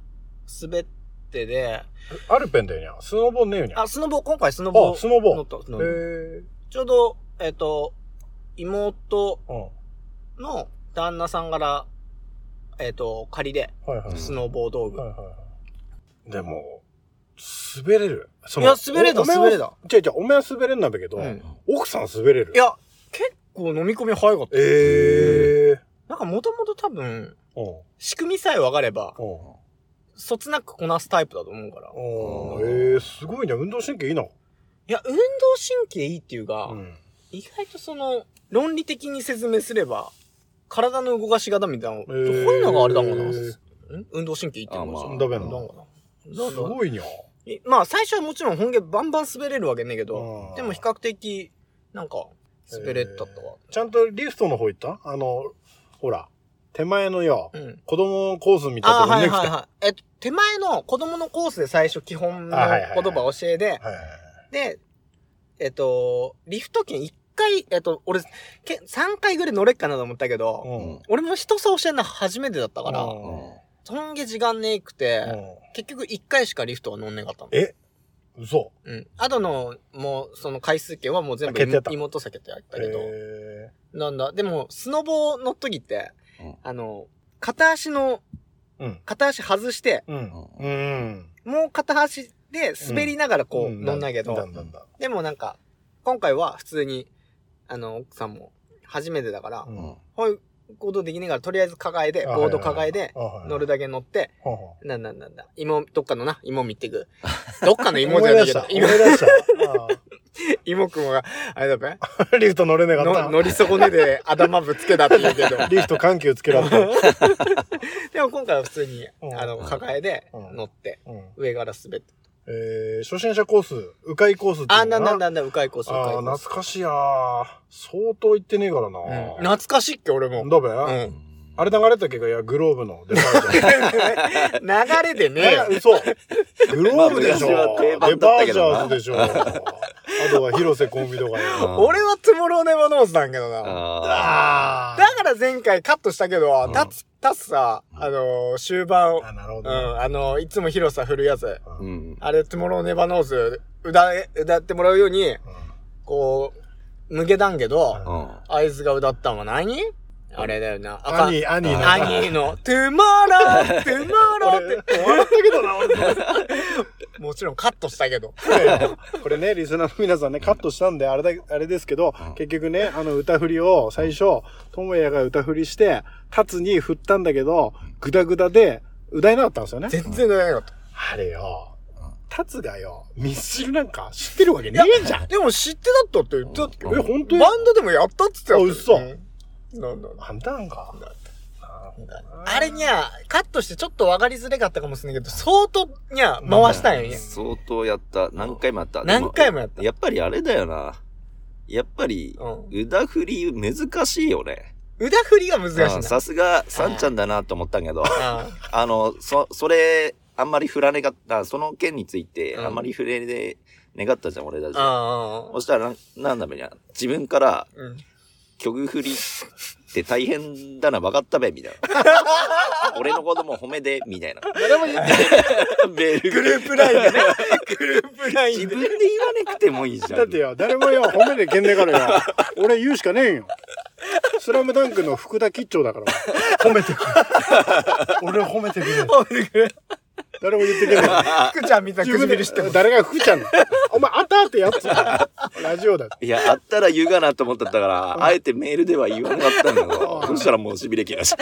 滑ってで、アルペンだよにゃ。スノボねえよにゃ。あ、スノボ、今回スノボ。あスノボ乗ったちょうど、えっ、と、妹。の旦那さんから、えっ、と、仮で。スノボ道具。はいはいはい。でも、滑れる。そいや滑れた滑れた違う違う、お前は滑れんなんだけど、うん奥さん滑れる？い、や、結構飲み込み早かった。ええなんかもともと多分。仕組みさえ分かれば、うん。そつなくこなすタイプだと思うから。ええー、すごいね。運動神経いいな。や、運動神経いいっていうか、うん。意外とその、論理的に説明すれば、体の動かし方みたいなの、えーこういうのがあれだもんな。ん運動神経いいっていうのかあまあダメななんかな。すごいにゃ。いまあ、最初はもちろん本気バンバン滑れるわけねえけどう、んでも比較的、なんか、滑れたったわ。ちゃんとリフトの方行った？あの、ほら、手前のよ、うん。子供のコースみたとこに。はいはいはい。えっと、手前の子供のコースで最初基本の言葉を教えで。で、えっと、リフト券1回、えっと、俺、け3回ぐらい乗れっかなと思ったけど、うん。俺も人さ教えるの初めてだったから、うんそんげ時間ねえくて、うん結局1回しかリフトは乗んねえかったの。え嘘。うん。あとの、もう、その回数券はもう全部妹先ってやったけど、えなんだ、でも、スノボの時って、うん。あの、片足の、ーうん。片足外して、うん。うん。もう片足で滑りながらこう、ん。乗んないけど、だん。だんでもなんか、今回は普通に、あの、奥さんも初めてだから、うん。うんこういうことできねえから、とりあえず抱えて、あボード抱えて、乗るだだけ乗って、なんなんなんだ、芋、どっかのな、芋見てく。<laughs> どっかのい芋じゃないけど、思い出した。思い出した。あ妹くんは、あれだべリフト乗れなかったの乗り損ねで頭ぶつけたって言うけど。<laughs> リフト緩急つけられた。<laughs> でも今回は普通に、うんあの、抱えでうん乗って、うん上から滑って。えー、初心者コース、迂回コースっていうのあ、なんだかなんだ、迂回コース、迂あコース。懐かしいやー相当行ってねえからな、うん懐かしいっけ、俺も。だべ、うん。あれ流れたっけかいや、 globeの Departure。<laughs> 流れでね嘘。 globeでしょ。 Departures でしょ。あとは広瀬香美とかよ。<laughs> 俺は Tomorrow Never Knows なんけどな。ああだから前回カットしたけどん、タツ、タツさ、あのー、終盤、あ、なるほどね。うん、あのー、いつも広さ振るやつ。ーうん。あれ、 Tomorrow Never Knows、歌え、歌ってもらうように、こう、抜けたんけど、うん。あいつが歌ったのは何あれだよな。赤アニー、アニーの。アニーの、 Tomorrow、Tomorrow 俺、って、笑ったけどな、俺。もちろんカットしたけど。これね、リスナーの皆さんね、カットしたんで、あれだ、あれですけど、うん結局ね、あの歌振りを最初、ともやが歌振りして、タツに振ったんだけど、グダグダで、歌えなかったんですよね。全然歌えなかった。あれよ、タツがよ、ミスチルなんか知ってるわけねえじゃん。でも知ってたったって言ってたっけえ、本当バンドでもやったっつってたよあ嘘うんなんだあんたなんか。あれにゃ、カットしてちょっと分かりづらかったかもしれないけど、相当にゃ、回したんよね。相当やった。何回もやった。何回もやったでやっぱりあれだよな。やっぱり、うん。腕振り難しいよね。腕振りが難しいさすが、さんちゃんだなと思ったけど、あ <laughs> あの、そ、それ、あんまり振らねかった、その件について、うんあんまり振れで願ったじゃん、俺たち。あ。そしたらな、なんだべにゃ、自分からうん。曲振りって大変だな、分かったべ、みたいな。<laughs> 俺のことも褒めで、みたいな。誰も言ってメールグループラインでね。グループラインで。自分で言わなくてもいいじゃん。だってよ、誰もよ、褒めでけんねえからよ。俺言うしかねえんよ。スラムダンクの福田吉兆だから。褒めてくれ。<laughs> 俺を褒めてくれ。褒めてくれ。誰も言ってけんねえ。<laughs> 福ちゃんみたいな唇しても。誰が福ちゃんだお前、あったってやつ。ラジオだ。いや、あったら言うかなと思ったから、あえてメールでは言わなかったんだけど、そしたらもう痺れ切らし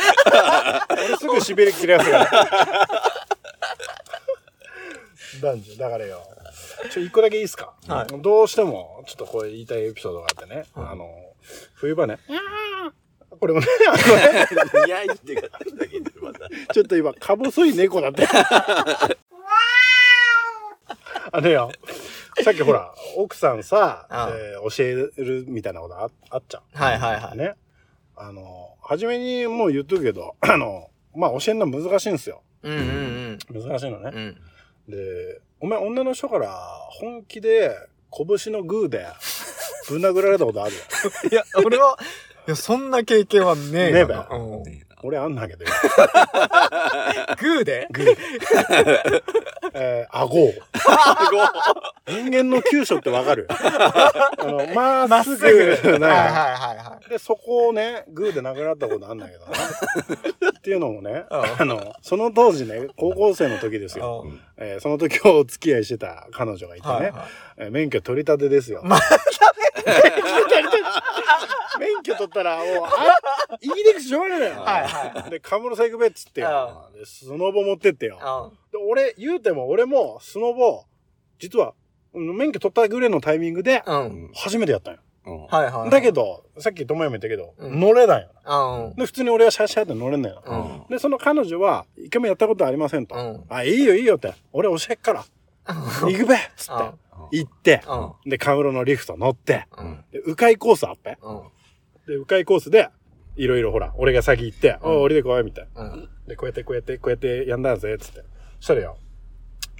俺すぐしびれ切るやつが。男女、だからよ。ちょ、一個だけいいですか、はどうしても、ちょっとこれ言いたいエピソードがあってね。あの、冬場ね。これもね、あのね <laughs> いや、言ってかったんだけど、また。ちょっと今、か細い猫だって。あのよ、さっきほら、<laughs> 奥さんさ、ああえー教えるみたいなことああっちゃう。はいはいはい。ね。あの、初めにもう言っとくけど、<clears throat> あの、まあ教えるの難しいんですよ。うんうん難しいのね。うん。うん。で、お前女の人から本気で拳のグーでぶん殴られたことあるよ。<laughs> いや、俺は、いや、そんな経験はねえよな。ねえうん俺あんだけどよ。グーで？グー。えー、顎を。人間の急所ってわかる？あの、まっすぐ。はいはいなはいはい。で、そこをね、グーで殴られたことあんだけどな。<laughs> っていうのもね、あの、その当時ね、高校生の時ですよ。うんえーその時お付き合いしてた彼女がいてね、はいはいえー免許取り立てですよ。ま免許取ったら、もう、<laughs> あ、いいでくしょうがないのよ。はいはで、カムロサ行くべっつってよ。で、スノボ持ってってよ。うん。で、俺、言うても、俺も、スノボ、実は、うん免許取ったぐらいのタイミングで、うん。初めてやったんよ。うんはいはい。だけど、さっき友也も言ったけど、うん乗れないよ。うん。で、普通に俺はシャーシャーって乗れんのよ。うん。で、その彼女は、一回もやったことありませんと。うん。あ、いいよいいよって。俺教えっから。行くべっつって。行って、うん。で、カムロのリフト乗って、うん。で、迂回コースあっぺ。うん。で、迂回コースで、いろいろほら、俺が先行って、うんおい降りてこい、みたいな。うん。で、こうやってこうやってこうやってやんだぜ、つって。そしたらよ、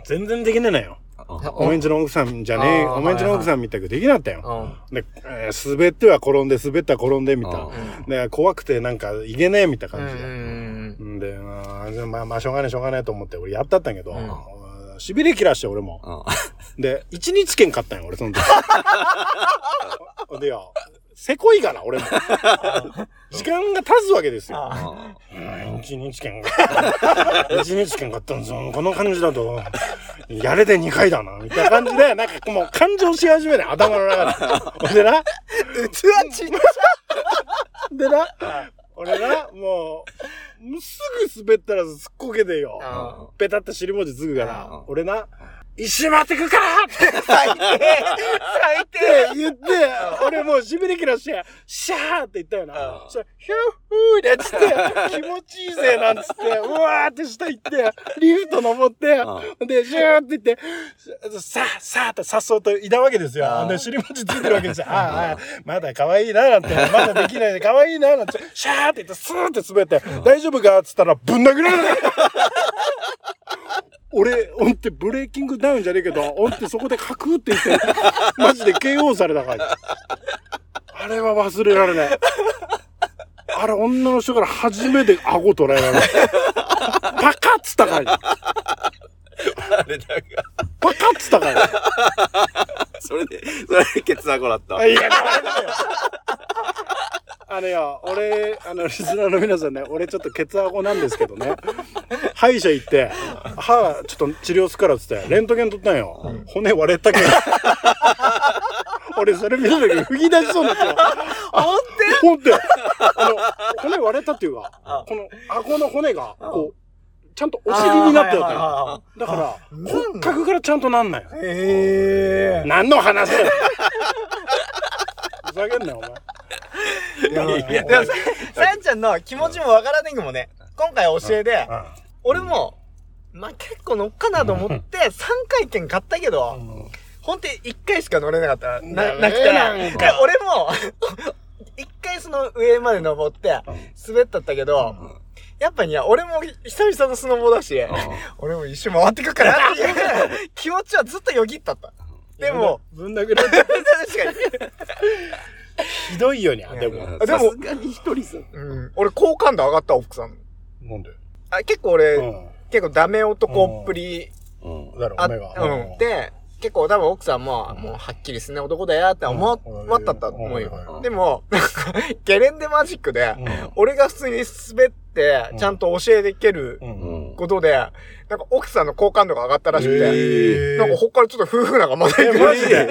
全然できねえのよ。お前んちの奥さんじゃねえ、あーお前んちの奥さんみたくできなかったよ。うん。で、えー滑っては転んで、滑ったら転んで、みたいな。うん。で、怖くてなんか、いけねえ、みたいなうん。感じで。うん。んで、あーまあ、まあ、しょうがねえ、しょうがねえと思って、俺やったったんやけど、うんしびれ切らして、俺も。で、一日券買ったんよ、俺、その時。<laughs> でよ、せこいから、俺も。<laughs> 時間が経つわけですよ。一日券が。一日券買ったんですよ。この感じだと、やれて2回だな、みたいな感じで、なんかもう感情し始めない、頭の中で。でな、器ちっちでな、俺な、もう、すぐ滑ったらすっこけてよ。ゃペタって尻文字つぐからうん、俺な、石回ってくから！って最低！最低言って、俺もうしびれ切らして、シャーって言ったよな。うん。そヒューフーでっつって、気持ちいいぜなんつって、うわーって下行って、リフト登って、で、シューって言って、さあ、さあってさっそうといたわけですよ。で、尻餅ついてるわけですよ。ああ、ああまだ可愛いななんて、まだできないで可愛いななんて、シャーって言って、スーって滑って、大丈夫か？っつったら、ぶん殴られる俺、おんってブレーキングダウンじゃねえけど、おんってそこでカクって言って、<laughs> マジで KO されたから。あれは忘れられない。あれ、女の人から初めて顎取られられた。パカッつったから。あれだが、パカッつったから。それで、それでケツアゴだった。あいや、ダメだよ。あのよ、俺、あの、リスナーの皆さんね、俺ちょっとケツアゴなんですけどね、歯医者行って、歯ちょっと治療すっからっつって、レントゲン取ったんよ。骨割れたけど。俺それ見た時に吹き出しそうになったよ。ほんほんって、あの、骨割れたっていうか、この顎の骨が、こう、ちゃんとお尻になってたよ。だから、骨格からちゃんとなんないよ。へ何の話だよ。ふざけんなよ、お前。え。でもさ、さやちゃんの気持ちもわからねえけどもね、今回教えで、俺も、まあ、結構乗っかなと思って、3回券買ったけど、ほん。と1回しか乗れなかった。<laughs> な、な。くてな。俺も、<laughs> 1回その上まで登って、滑ったったけど、やっぱに、俺も久々のスノボだし、俺も一周回ってくかなっていう <laughs> 気持ちはずっとよぎったった。でも、ぶん殴られて確かに。<laughs> ひどいよにゃ、でも。あでもさすがに一人さ。うん、俺好感度上がった、奥さんの。なんで？あ結構俺、うん。結構ダメ男っぷりうん。だろ、あ、お前が。うん。で、結構多分奥さんも、もうはっきりすね男だよって思ったと思ううんよ。でも、なんか、ゲレンデマジックで、うん俺が普通に滑ってう、んちゃんと教えでけるう。うんん。ことで、なんか奥さんの好感度が上がったらしくて、なんかほっからちょっと夫婦仲まだえ、いマジで？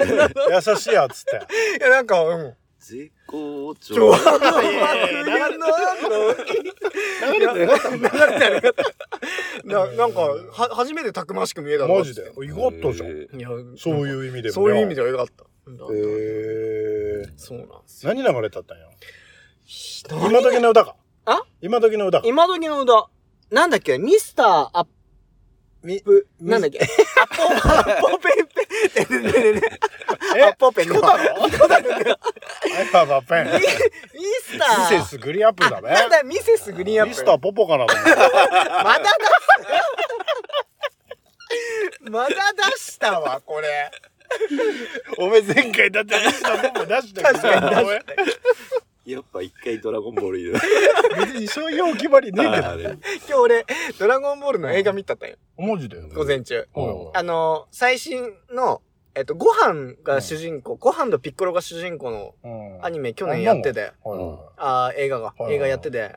優しいやつって。<laughs> いや、なんか、うん。絶好調。なんの流れてなかったんだ。流れてなかった。ななんか、は、初めてたくましく見えたマジで。意外とじゃん。いや、そういう意味でも。そういう意味では。はよかった。へえ。そうなんですよ。何流れたったんや何今時の歌か。あ今時の歌か。今時の歌。なんだっけミスターアップ、なんだっけ？アッポ、アッポペンペン。ねねねねねえ？アッポペンの。ミアイハバペン。ミスター。ミセスグリーンアップルだべ。なんだ、ミセスグリーンアップル。ミスターポポかなまだ出す。まだ出したわ、これ。お前前回だってミスターポポ出した確かに出しやっぱ一回ドラゴンボールいる。別にそういうお決まりねえけど。今日俺、ドラゴンボールの映画見たったんよ。マジで午前中。うん。あの、最新の、えっと、ご飯が主人公、ご飯とピッコロが主人公のうん。アニメ去年やってて、あー映画が。は、い映画やってて、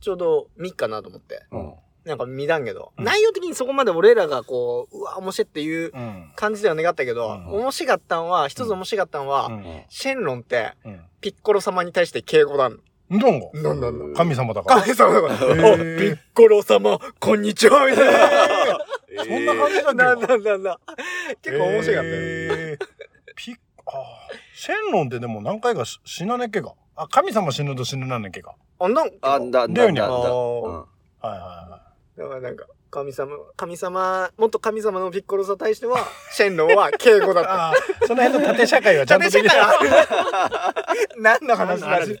ちょうど3日なと思って、うんなんか見たんけど、うん。内容的にそこまで俺らがこう、うわ、面白いっていううん。感じでは願ったけど、うん。面白かったんは、一つ面白かったんは、うん。シェンロンって、うん。ピッコロ様に対して敬語なんどんごなんなんなん神様だから。神様だから、ピッコロ様、こんにちはみたいな。<laughs> そんな感じだ。っけなんなんなんなん。結構面白かったよ。えー。ピッ、あー。シェンロンってでも何回かし死なねっけか？あ、神様死ぬと死ぬなんねっけか？あ、なんあ、か、だ、だだ、だ。はいはいはだからなんか、神様、神様、もっと神様のピッコロさに対しては、シェンロンは敬語だい。った。その辺の縦社会はちゃんと縦できない。社会ある。何の話だい <laughs>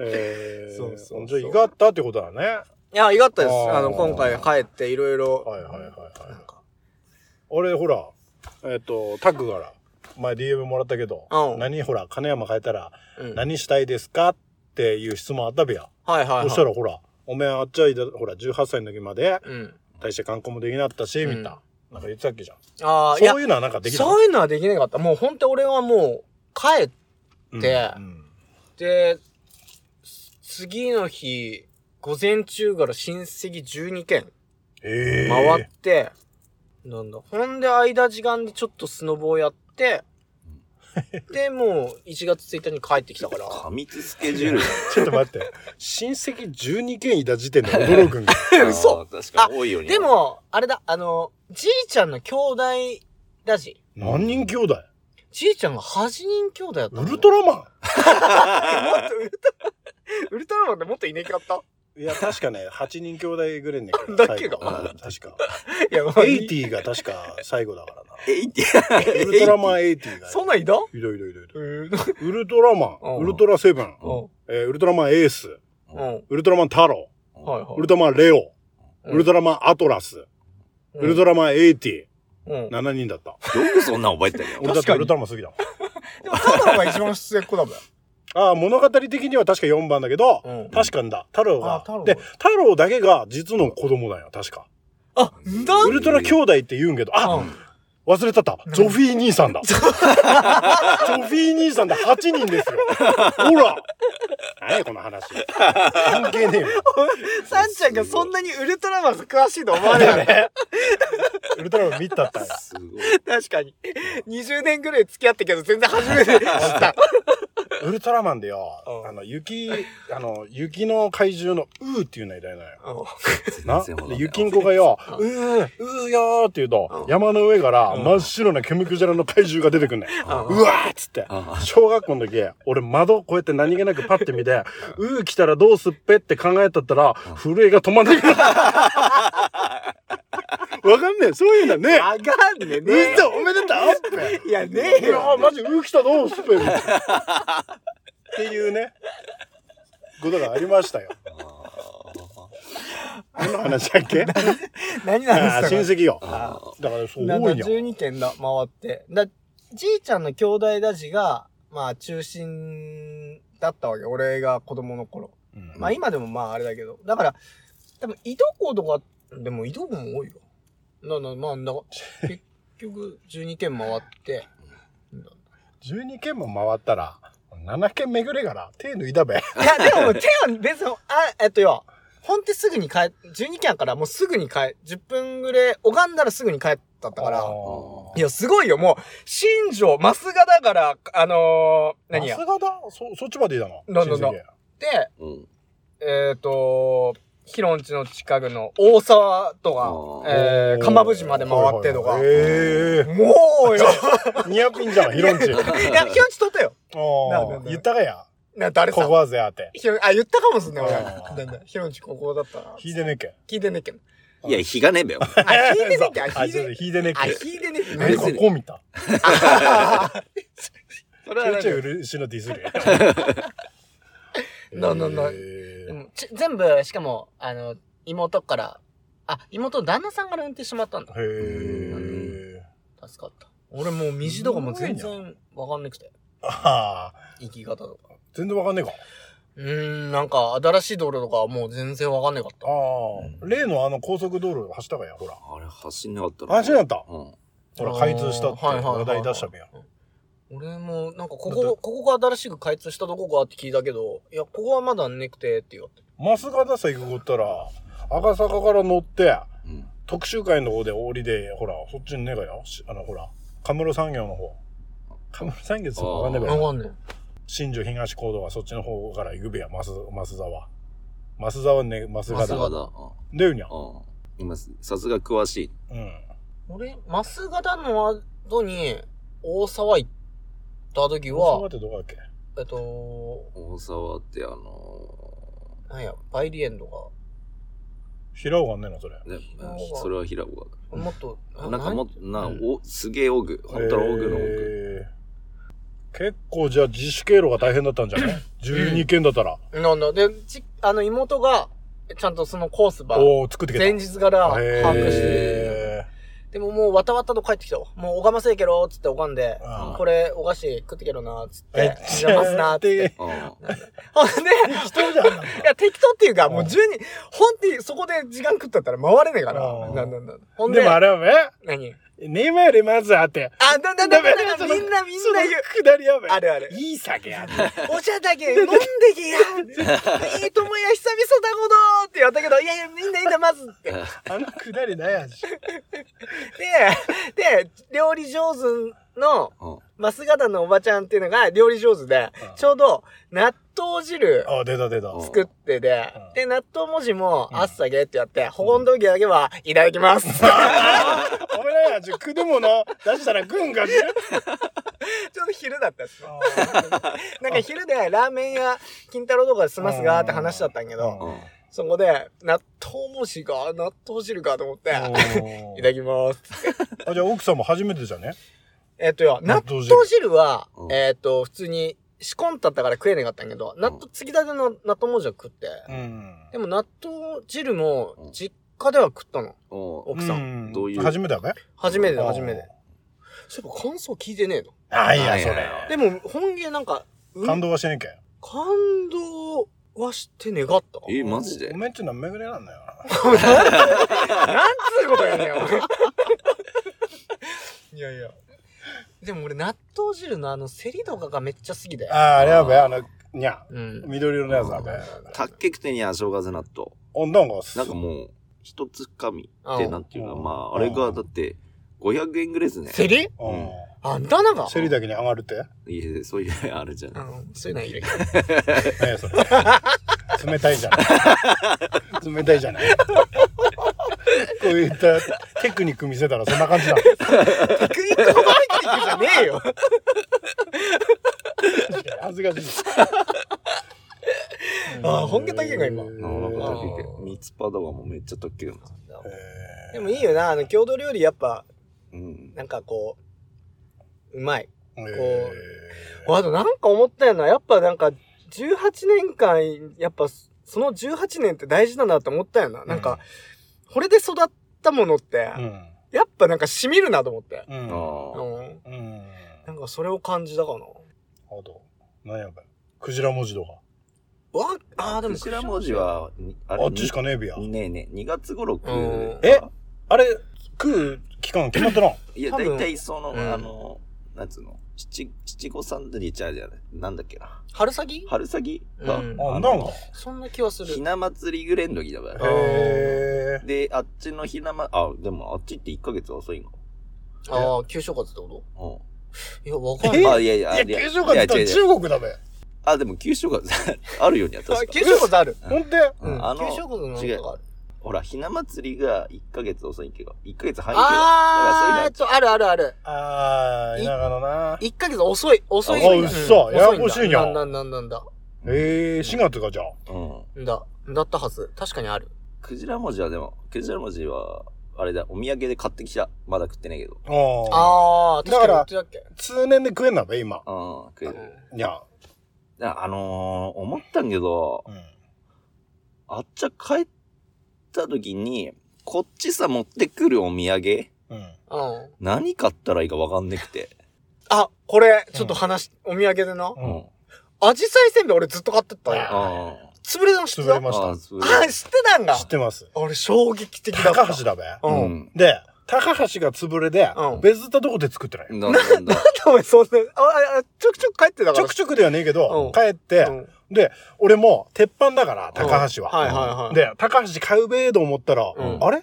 えー、そうそうじゃあ、意外ったってことだね。や、意外ったです。あの、今回帰っていろいろ。はいはいはいはい。なんか、俺、ほら、えっ、と、タッグから、前 DM もらったけど、うん何、ほら、金山変えたら、うん何したいですかっていう質問あったべや。はいはいはい。そしたら、ほら、おめえあっちゃいだ、ほら、18歳の時まで、うん。大して観光もできなかったし、うんみたいな。なんか言ってたっけじゃん。ああ、そう、いうのはなんかできたそういうのはできなかった。もう本当俺はもう、帰っうんてうんて、次の日、午前中から親戚12軒ええ回って、なんだ。ほんで間時間でちょっとスノボをやって、<laughs> で、もう1月1日に帰ってきたから。過密スケジュール <laughs> ちょっと待って。親戚12件いた時点で驚くんだよ。<laughs> だ。嘘確かに多いよ。で、も、あれだ、あの、じいちゃんの兄弟だじ。何人兄弟？じいちゃんが8人兄弟だったウルトラマンもっとウルトラ、ウルトラマンってもっといねかったいや、確かね、<laughs> 8人兄弟ぐらいね。だっけが確か。いや、まあ80が確か最後だからな。えいって。ウルトラマン80が。そんなんいた？いろいろいろいろ。うん。ウルトラマうんン、ウルトラセブン、うん。えーウルトラマンエース、うん。ウルトラマンタロはいはい。ウルトラマンレオ、うんウルトラマンアトラス、ウルトラマン80、うん。7人だった。よくそんなん覚えてたよ。俺だってウルトラマン好きだもん。<laughs> でも、太郎が一番末っ子だもん。ああ、物語的には確か4番だけど、うん確かにだ。太郎があ太郎。で、太郎だけが実の子供だよ、確か。あ、だウルトラ兄弟って言うんけど、あ、うん忘れたった。ゾフィー兄さんだ。<laughs> ゾフィー兄さんで8人ですよ。ほら何やこの話。関係ねえよ。サンちゃんがそんなにウルトラマン詳しいと思わないよね。ウルトラマン見たったんや。すごい。確かに。20年ぐらい付き合ったけど全然初めて知った。ウルトラマンでよう、んあの、雪、あの、雪の怪獣のウーっていうのいたよ。な全然わかんな雪んこがよ、うー、うーよーって言うと、山の上から真っ白な煙くじゃらの怪獣が出てくんねん。うわーっつってあ。小学校の時、俺窓こうやって何気なくパッて見て、うー来たらどうすっぺって考えとったら、震えが止まんない <laughs> わかんねえ、そういうのね。あがんねね。嘘おめでとう。いや、ねえいやよ。マジ、うー来たどうすっぺっていうね、<laughs> ことがありましたよ。何の話だっけ？<laughs> 何なんあー親ですか戚よ。あだからそう多いよ。12軒だ、回って。だ、じいちゃんの兄弟だじが、まあ中心だったわけ。俺が子供の頃。うんまあ今でもまああれだけど。だから、多分いとことか、でもいとこも多いよ。な、な、まあ、だ？結局12軒回って、12軒も回ったら、7軒巡れから手抜いたべ。いや、でも、手は別に、あ、えっとよ、ほんってすぐに帰、12軒からもうすぐに帰、10分ぐらい、拝んだらすぐに帰ったったから、いや、すごいよ、もう、新庄、増賀だから、あのー、何や？さ。すがだ？そ、そっちまでいいだの？なんだなんで、うん。えっ、と、ヒロンチの近くの大沢とか、えー、鎌淵まで回ってとか。はいはいはいへもうよ。え。ニアピンじゃん、ヒロンチ。いや、ヒロンチ取ったよ。言ったかや。な、誰さここ。はぜあって。ヒロあ、言ったかもすんね、俺。あなんだ、ヒロンチここだったな。引いてねっけ。聞いてねっけど。いや、日がねえべよ。あ、聞いてねっけ、あ、あ、聞いちょってとねあ、引いてねっけ。聞いてねっけ。何ここ見たそれはちょいちょい嬉のディスるやん。なななでもち全部、しかも、あの、妹から、あ、妹の旦那さんから運転してもらったんだ。へえ。助かった。俺もう道とかも全然わかんなくて。ああ、行き方とか。全然わかんねえか。うーん、なんか、新しい道路とかはもう全然わかんなかった。ああ、例のあの高速道路走ったかや、ほら。あれ、走んなかった走んなかった？うん。ほら、開通したってはいはいはいはい話題出したべや。俺も、なんか、こだってこ、ここが新しく開通したとこかって聞いたけど、いや、ここはまだねくてって言われて。増形さ行くこったら、赤坂から乗って、うん。特集会の方で降りで、ほら、そっちにねえかよ。しあの、ほら、カムロ産業の方。カムロ産業ってわかんねえべや。わかんね新庄東高度はそっちの方から行くべや、増、増沢。増沢ね、増沢だ。だ。だよにゃ。うん。今、さすが詳しい。うん。え。俺、増型の後に、大沢行った時増沢はっ、てどこだっけ？えっと、大沢って、あのなんや、バイリエンドが、平尾がんねえの、それ。ー、ねそれは平子が。もっと、なんかもっと、な、うんお、すげえオグ。本当のオグのオグ。えー結構じゃあ自主経路が大変だったんじゃない ?12 件だったら。なんだ。で、ち、あの、妹が、ちゃんとそのコースば、おお作ってきた。前日から把へ握してでももうわたわたと帰ってきたわ。もう拝ませえけろ、つって拝んで、あこれお菓子食ってけろな、つって、邪魔すな、つって。うん。ほんで、一人じゃん。いや、適当っていうか、うんもう12、ほんってそこで時間食ったったら回れねえから。うんなんなんなん。ほんで、でもあれはね、何？ねまれまずあって。あ、だ、だ、だ、だ、だ、みんなみんな言う。くだりやべ。あるある。いい酒やね。お茶だけ飲んでけや。いいともや、久々だほどって言ったけど、いやいや、みんないいんだ、まずって。で、あのくだりないやし。で、料理上手のうん。マスガダのおばちゃんっていうのが料理上手で、うん。ちょうど納豆汁あ、出た出た。うん作っててうん、で、納豆文字も、うん。あっさげってやって、保温時だけは、いただきます。ちょ <laughs> お前らや、ちょ、食うもの？出したら食うんかじうど昼だったんですよ。<laughs> なんか昼でラーメン屋、金太郎とかで済ますがって話だったんやけうど、うん。そこで、納豆文字が、納豆汁かと思って、<laughs> いただきます。あ、じゃあ奥さんも初めてじゃね？えっとよ、納納豆汁豆汁はう、んえっと、普通に仕込んだったから食えなかったんやけど、納豆、継ぎたての納豆文字は食って、うん。でも納豆汁も実家では食ったの。お奥さん。んどういう？初めてだべ？初めてだ、初めて。そういえば感想聞いてねえの。あ、いや、それ。でも、本芸なんか、う感動はしてねえけん。感動はして願った？え、マジで？おめんちゅうのはめぐれなんだよ <laughs> なんつうことやねん、お前 <laughs> いやいや。でも俺、納豆汁のあの、セリとかがめっちゃ好きでな。。ああ、あれやべ、あの、にゃ、うん。緑色のやつだべ。たっけくてには正月納豆。おなんか、なんかもう、一つかみってうんなんていうか、うんまあ、あれがだって、500円ぐらいですね。セリ？うあんたなんか？ん。セリだけに上がるって？いやそういう、あるじゃ。うんん、そういうのはいるけ <laughs> 何やそれ。冷たいじゃない。冷たいじゃない。こういったテクニック見せたらそんな感じなの。ど。テクニックホバイティックじゃねえよ。恥ずかしい。あ本家だけが今なんかあだけー三つパだがもうめっちゃたっけでもいいよな、あの、郷土料理やっぱ、うん。なんかこう、うまい。へあとなんか思ったよな、やっぱなんか、18年間、やっぱ、その18年って大事だなって思ったよな。なんか、これで育ったものって、ーうん。やっぱなんか染みるなと思って。うん。うん。うん。なんかそれを感じたかな。あと、何やべ。クジラ文字とか。わ、あーでも、クジラ文字は、にああっちしかねえびや。にねえねえ、2月頃食う。えあれ、食う期間決まってな。いや、多分大体その、うんあの、なんつうの、七、七五三でちゃうじゃない。なんだっけな。春先春先が、うんあ、のなんか。そんな気はする。ひな祭りぐらいの時だから。へえ。で、あっちのひなま、あ、でもあっちって1ヶ月遅いの。ああ、旧正月ってこうといや、わかんない。え？あ、いやいや、いや、九州がったら中国だべ。あ、でも九州が <laughs> あるようには確か。あ旧正月ある。ほんで、うん。あの旧正月のある。ほら、ひな祭りが1ヶ月遅いけど、1ヶ月半あー、えだからっと、あるあるある。あー、田舎のな。1ヶ月遅い、遅い。あうん嘘ややこしいんや遅なんだ、なんだ、なんだ。ええ、4月がじゃあ。そうん。んだ、だったはず。確かにある。クジラ文字はでも、クジラ文字は、あれだ、お土産で買ってきた。まだ食ってないけど。ああ。あー、だから確かに売って通年で食えんなべ、今。うん、食える。たっけいや。ああのー、思ったんけど、うん。あっちゃ帰った時に、こっちさ持ってくるお土産？うん。うん。うん。何買ったらいいかわかんなくて。<laughs> あ、これ、ちょっと話、お土産でな。ううんん。アジサイせんべい俺ずっと買ってったよ。あ潰れた？の知ってた潰れましたあ。そうあ、知ってたんだ知ってます。俺衝撃的だった。高橋だべ。う。うんん。で、高橋が潰れでうん、別ったとこで作ってない。なんだなんだ。お前そんな、あ、あ、ちょくちょく帰ってたから。ちょくちょくではねえけうん、ど帰ってう、んで、俺も鉄板だから、高橋は。はいはいはい。、で、高橋買うべーと思ったら、うんあれ？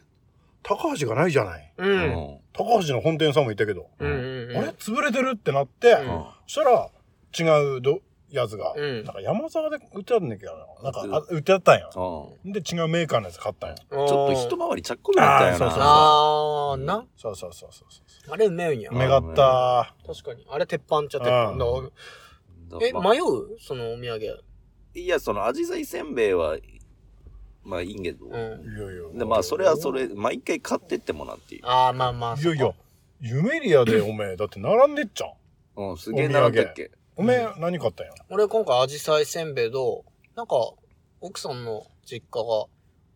高橋がないじゃない。う。うんん。高橋の本店さんも言ったけど、うんうんうん。あれ？潰れてるってなって、うんそしたら、違うどやつが、うんなんか山沢で売ってあるんだけどな、なんかあ売ってあったんよ。うん。で、違うメーカーのやつ買ったんよ。ちちょっと一回りちゃっこくなったよな。あーそうそうあー、な。そうそうそうそうそあれうめえんやう。。めがった確かに。あれ鉄板っちゃ鉄板だ。うんえ、まあ迷う？そのお土産。いや、その、アジサイせんべいは、まあいいんけど。うん。いやいや。で、まあ、それはそれ、毎回買ってってもらっていう。あー、まあまあ。いやいや、ユメリアでおめえ、だって並んでっちゃん。うん、すげえ習ったっけ。おめえ、何買ったんや？俺今回アジサイせんべいと、なんか、奥さんの実家が、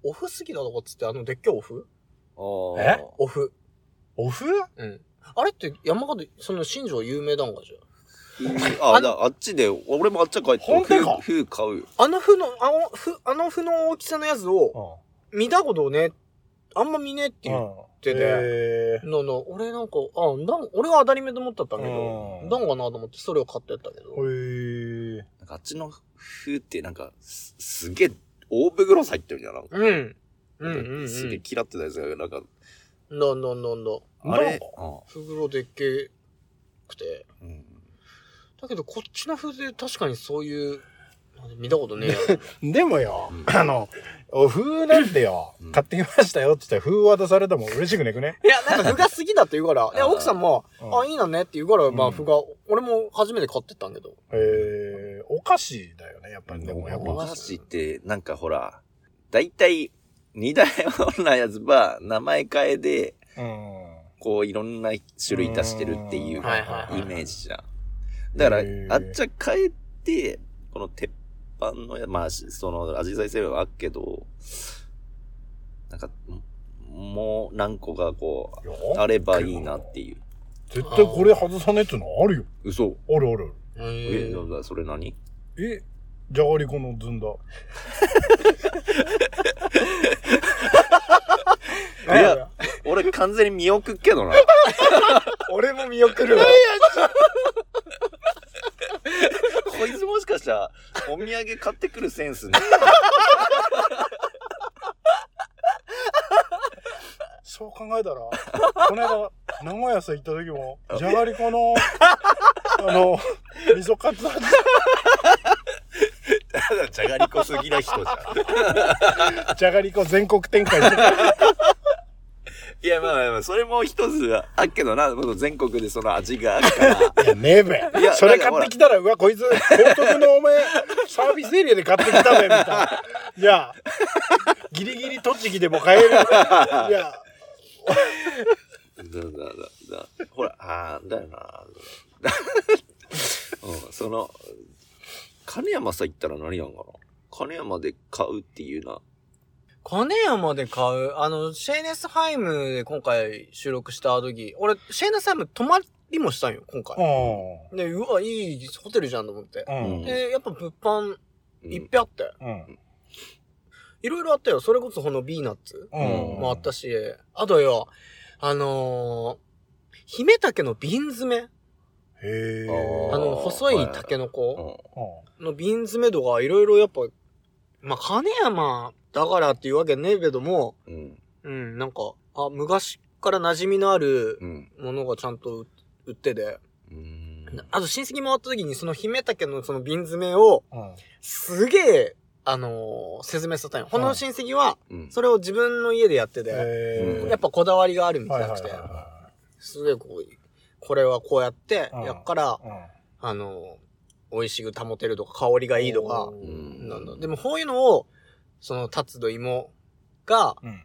オフすぎだとかっつって、あの、でっけえオフ？あーえ？オフ。オフ？うん。あれって山形、その新庄有名だんかじゃあ、だあっちで、俺もあっちゃ帰って、本当か？風買うよ。あのふの、あのふ、あのふの大きさのやつを、う見たことね、あんま見ねえってん。言う。ててえのの、俺なんか、あ、なん、俺は当たり前と思ったんだけどう、んなんかなと思ってそれを買ってったけど。ー。へえ。なんかあっちの風ってなんか、すすげえ、大袋入ってるじゃん。なんかうん。うんうんうん。すげえ嫌ってたやつが、なんか、なんだなんだなんだ。あれ？なんか、うんふぐろでっけえ。くて。うんだけど、こっちの風で確かにそういう、見たことねえや <laughs> でもよ、うんあの、お風なんてよ、うん買ってきましたよって言って風渡されても嬉しくねくね？いや、なんか風が好きだって言うから、<laughs> いや、奥さんも、うんあ、いいのねって言うから、まあ、うん風が、俺も初めて買ってったんけど。えー、お菓子だよね、やっぱり。でもやっぱ。お菓子って、なんかほら、だいたい似たようなやつは名前変えで、うん。こういろんな種類足してるっていううんはいはいはいイメージじゃん。だからあっちゃ変えて、この鉄板のや、まあ、しその、アジサイ成分はあるけど、なんか、もう何個かこう、よあればいいなっていう。絶対これ外さねえってのあるよ。嘘あるある。え、えなんだそれ何？え、じゃがりこのずんだ。<laughs> いや、俺完全に見送っけどな。<laughs> 俺も見送るわ。こいつもしかしたら、お土産買ってくるセンスね。そう考えたら、この間、名古屋さ行った時も、じゃがりこの、あの、味噌カツ味、ただ、じゃがりこすぎな人じゃん。じゃがりこ全国展開してる。いや、まあまあまあ、それも一つあっけどな、全国でその味があるから。いや、ねえべいや。それ買ってきたら、うわ、こいつ、高速のお前、サービスエリアで買ってきたべ、みたいな。いや、ギリギリ栃木でも買える。いや、だだだだほら、ああ、だよな。うん、その、金山さ行ったら何やんかな？金山で買うっていうな。金山で買う、あの、シェーネスハイムで今回収録した時、俺、シェーネスハイム泊まりもしたんよ、今う回。ん。で、うわ、いいホテルじゃんと思って。うん。で、やっぱ物販うんいっぺんあって。うん。いろいろあったよ。それこそこのビーナッツうん。もあったし、あとよ、あのー、姫竹の瓶詰めへえ。あーあの、細いタケノうコんの瓶詰め度がいろいろやっぱ、まあ、金山だからっていうわけねえけども、うん。うん、なんか、あ、昔から馴染みのあるうん。ものがちゃんと売売ってて、うん。あと親戚回った時にその姫竹のその瓶詰めを、うん。すげえ、あのー説明させたんよ。この親戚は、うん。それを自分の家でやってて、へえ。やっぱこだわりがあるみたはいいなくて、はいはすげえこう、これはこうやってうんやっから。あのー美味しく保てるとか、香りがいいとかう、んなんだ。でもこういうのを、その、達と芋がうん。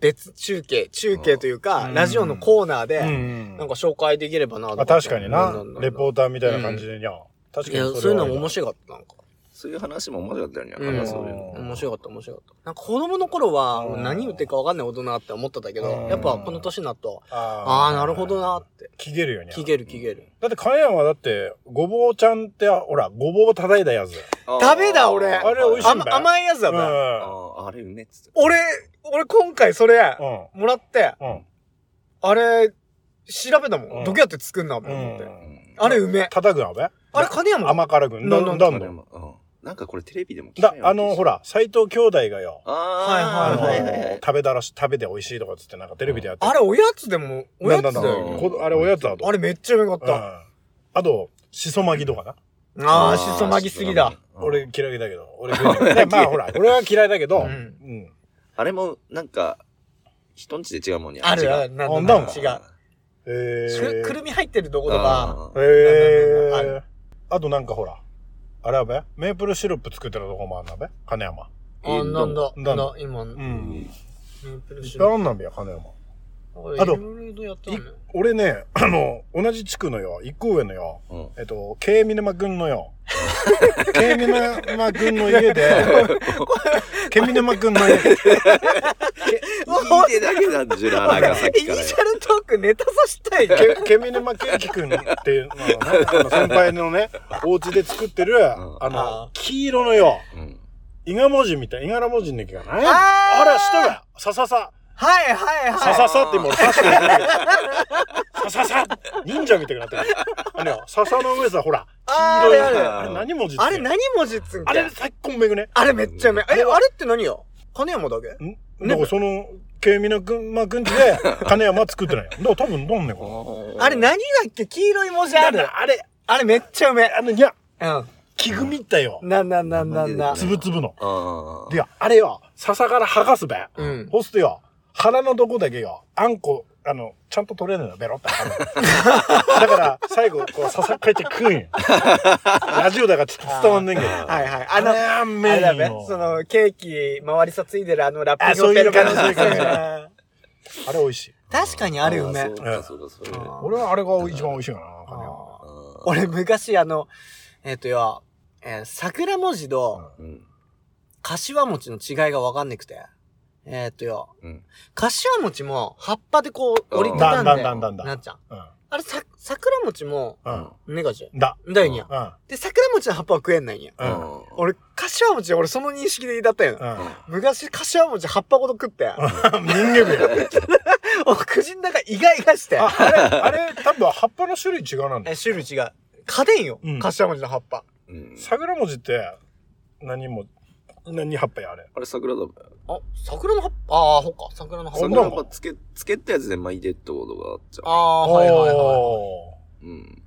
別中継、中継というか、うんラジオのコーナーで、うん。なんか紹介できればなと思あって確かにな。レポーターみたいな感じでにゃ。確かにいや、れはそういうのも面白かった、なんか。そういう話も面白かったよね。うんなんかそういうの。面白かった、面白かった。なんか子供の頃はうん何言ってるか分かんない大人って思ってたけどうん、やっぱこの年になると、あああ、なるほどなって。聞けるよにゃ。聞ける聞ける。だって、金山はだって、ごぼうちゃんって、ほら、ごぼう叩いたやつ。ダメだ俺あれ美味しいんだ甘甘いやつだうん。ね。ああれうめえっつって。俺、俺今回それ、うもらって、ん。うん。あれ、調べたも。うんんどうやって作んなとう思って。ん。あれうめえ。叩くのべあれ金山甘辛くん。ななだんだんだあれもうんなんかこれテレビでも聞いだたような気があの、ほら、斎藤兄弟がよ、ああのあ、はいはいはいはい。食べだらし、食べて美味しいとかっつって、なんかテレビでやってあれおやつでも、おやつだなんだよ。なんだこあれおやつだと。あれめっちゃうまかっうん。あと、しそ巻きとかな。た。ああ、しそ巻きすぎだ。。うん俺嫌いだけど。俺 <laughs> 食えないでまあほら、俺は嫌いだけど、ううんん。あれも、なんか、人んちで違うもんにあるある、あなんなんかだ違う。えくくるみ入ってるとことか、あえあるー。あとなんかほら、あれはべ？メープルシロップ作ってるとこもあんなべ？金山。あ、なんだ、なんだな、今、うメん。ープルシロッぱいあんなんべや、金山。プ。あと。俺ね、あの、同じ地区のよ、一個上のよ、うん。えっと、ケイミネマ君のよ、ケイミネマ君の家で、<laughs> ケイミネマ君の家、聞いてだけなんじゃな、なんかさっイニきから。シャルトークネタさしたいね。ケケミネマケーキ君っていうのがね、あの先輩のね、お家で作ってる、ああの、黄色のよ、うん。伊賀文字みたい、伊賀文字の木がな。いあー。あれ、下が、さささ、はいはいはい。さささって今俺確かに言ってるさささ忍者みたいになってる。あれよ、笹の上さ、ほら、黄色い。ああれあれ何文字あれ何文字っつんあれ最高めぐね。あれめっちゃうめえ。え、あれって何よ金山だけんだかその、ケミのくんまくんちで金山作ってないよだから多分どんねんこあれ何だっけ黄色い文字あるあれあれめっちゃうめあのいやうん木組みったよなんなんなんなんつぶつぶのであれよ笹から剥がすべうんそうすとよ腹のとこだけよ。あんこあのちゃんと取れるのよ。ベロって <laughs> だから最後こう笹かいて食うんよ。<laughs> ラジオだからちょっと伝わんねんけど。はいはい。あのあれだべ。ンのそのケーキ周りさついてるあのラッあプに乗ってるそういう感じ <laughs> あれ美味しい。確かにあるよね。そうかそうかそうかあ俺はあれが一番美味しいかな。俺昔あのえっとよえー桜文字とうん。柏餅の違いがわかんなくてえっとよ。うん。柏餅も葉っぱでこう折りたたんでだんだんだんだんだ。んなっちゃううん。あれさ桜餅もうん。ねがじだ。だよにゃうん。うん。で桜餅の葉っぱは食えんないんや。うん。俺柏餅俺その認識でだったよ昔柏餅葉っぱごと食って。<laughs> 人間部や俺口の中イガイガして。ああれあれ多分葉っぱの種類違うなんだ。え種類違う。家電よ。うん。柏餅の葉っぱ。うん。桜文字って何も何葉っぱやあれ？あれ桜だべあ桜の葉っぱ？ああほっか。桜の葉っぱ。桜桜やっぱつけつけたやつで巻いてってことがあっちゃああはいはいはいおー。ううん。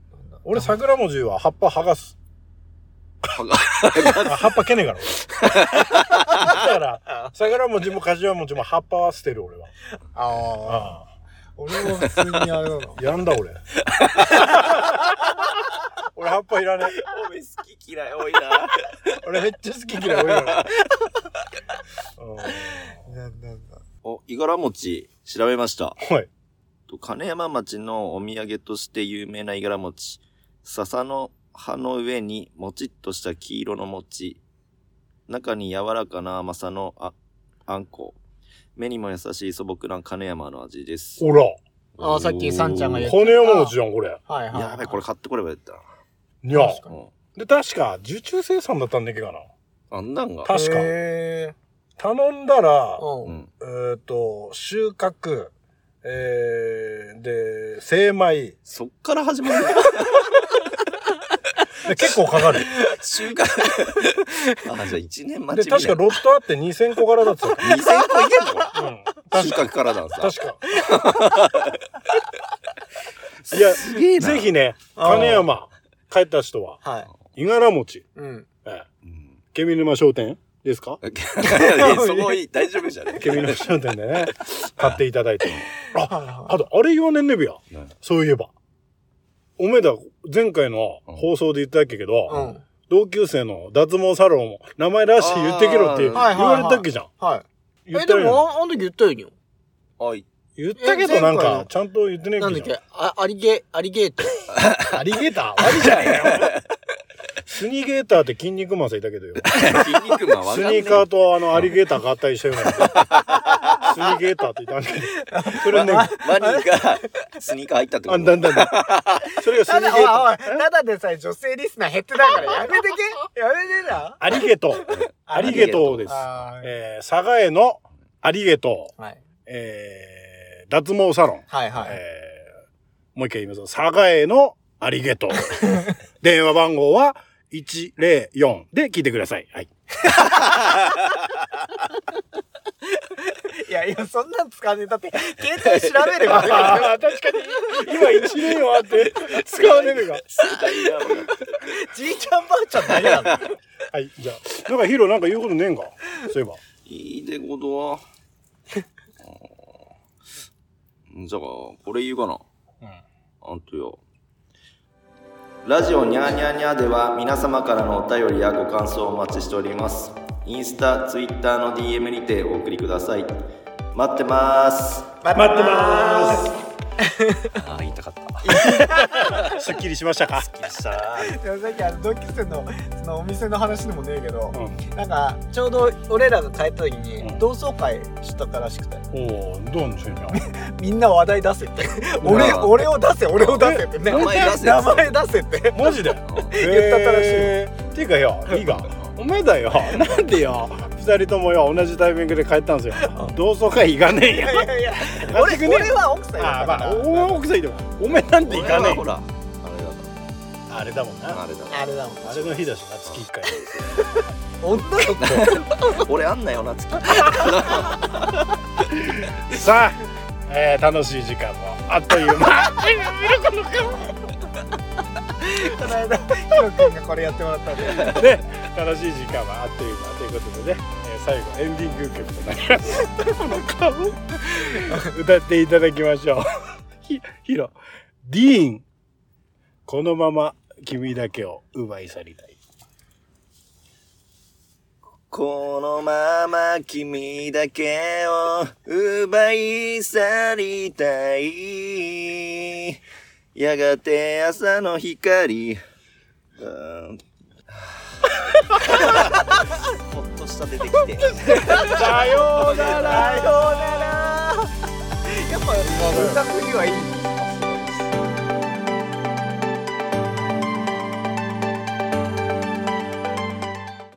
俺桜文字は葉っぱ剥がす。はがあ葉っぱけねえから。俺だから桜文字も柏文字も葉っぱは捨てる俺は。あああ俺も普通にあれだなあやんだ俺。<laughs> 俺葉っぱいらねえ。おめ好き嫌い多いな。俺めっちゃ好き嫌い多いから。うん。なんなんだお五十嵐餅調べました。はい。と金山町のお土産として有名な五十嵐餅。笹の葉の上にもちっとした黄色の餅。中に柔らかな甘さのああんこ目にも優しい素朴な金山の味です。ほら。あーさっきさんちゃんが言っ骨山餅じゃんこれ。はいはいやべこれ買ってこればよかっいや。確かたなで確か受注生産だったんだっけかな。うんあんなんが？確か。へ頼んだらーうん。うん。えっ、と収穫えー、で精米。そっから始まるで結構かかる収穫あじゃあ1年待でちみたいな。確かロットあって2000個からだったよ、2000個いけんの？うん、収穫からなんさ確か。<laughs> いやすげえな。ぜひねあー。金山帰った人ははい。五十嵐餅、うん。ええ。うん。ケミ沼商店ですか？いや <laughs> そこいい大丈夫じゃねケミ沼商店でね買っていただいて。<laughs> あはあとあれ言わねんねびやうんそういえばおめえだ前回の放送で言ったっけけど、いうん。同級生の脱毛サロンも名前らしい言ってけろって言われたっけじゃん。はい。言ったよ。えでもああの時言ったよに。あい。言ったけどなんかちゃんと言ってねえなんだっけじゃん。け？あアリゲアリゲート。<laughs> アリゲーター？ワニじゃねえよ。スニゲーターって筋肉マンさんいたけどよ。<laughs> 筋肉マンわかんねえ。スニーカーとあのアリゲーターが合体したような。スニゲーターっていたんだけど。それね、ワニがスニーカー入ったってこあとんだんだんだん。それがスニただおいゲータおいー。ただでさえ女性リスナー減ってたからやめてけ <laughs> やめてなアリゲトウ。アリゲトウ <laughs> です。あーえー、佐賀へのアリゲトウ。はいえー、脱毛サロン。はいはいえーもう一回言いますよ。佐賀へのありげとう。<laughs> 電話番号は104で聞いてください。はい。<laughs> いやいやそんなん使わねえ。だって携帯調べれば。<laughs> 確かに、今1年はあって。使わねえのが。<laughs> じいちゃんばあちゃんだけだ。もんはい、じゃあ。なんかヒロなんか言うことねえんか？そういえば。いいでごどは。うんじゃあこれ言うかな。あん。とよラジオにゃーニャーニャーでは皆様からのお便りやご感想をお待ちしております。インスタ、ツイッターの DM にてお送りください。待ってます。待ってます。<laughs> ああ言いたかった。ーす。すっきりしましたか？した。でもさっきあの同級生のそのお店の話でもねえけど、うん。なんかちょうど俺らが帰った時にうん。同窓会しとったらしくて。おおどうなんしょうにみんな話題出せって。俺俺を出せ俺を出せって。ね名前出せ名前出せ？って。マジで？<laughs> 言ったったらしいえー。っていうかよ、いいか。おめえだよ。なんでよ。二人ともよ、同じタイミングで帰ったんですよ。<laughs> 同窓会行かねえ。や。いやいや <laughs> 俺俺は奥さんやからまあ、お前奥さんいても、おめえなんで行かねえよ。ほらあれだもんな。あれだあれだもんあれの日だしな、月一回。女の子俺あんなよな月さあ、えー楽しい時間もあっという間。こ <laughs> の <laughs> 間ヒロ君がこれやってもらったんで。で楽しい時間はあっという間ということでね、えー最後エンディング曲となります。この顔歌っていただきましょう。<laughs> ひヒロ。ディーンこのまま君だけを奪い去りたい。このまま君だけを奪い去りたい。やがて朝の光。う <laughs> んほっとした出てきて。さようならさようならやっぱ歌振りはいい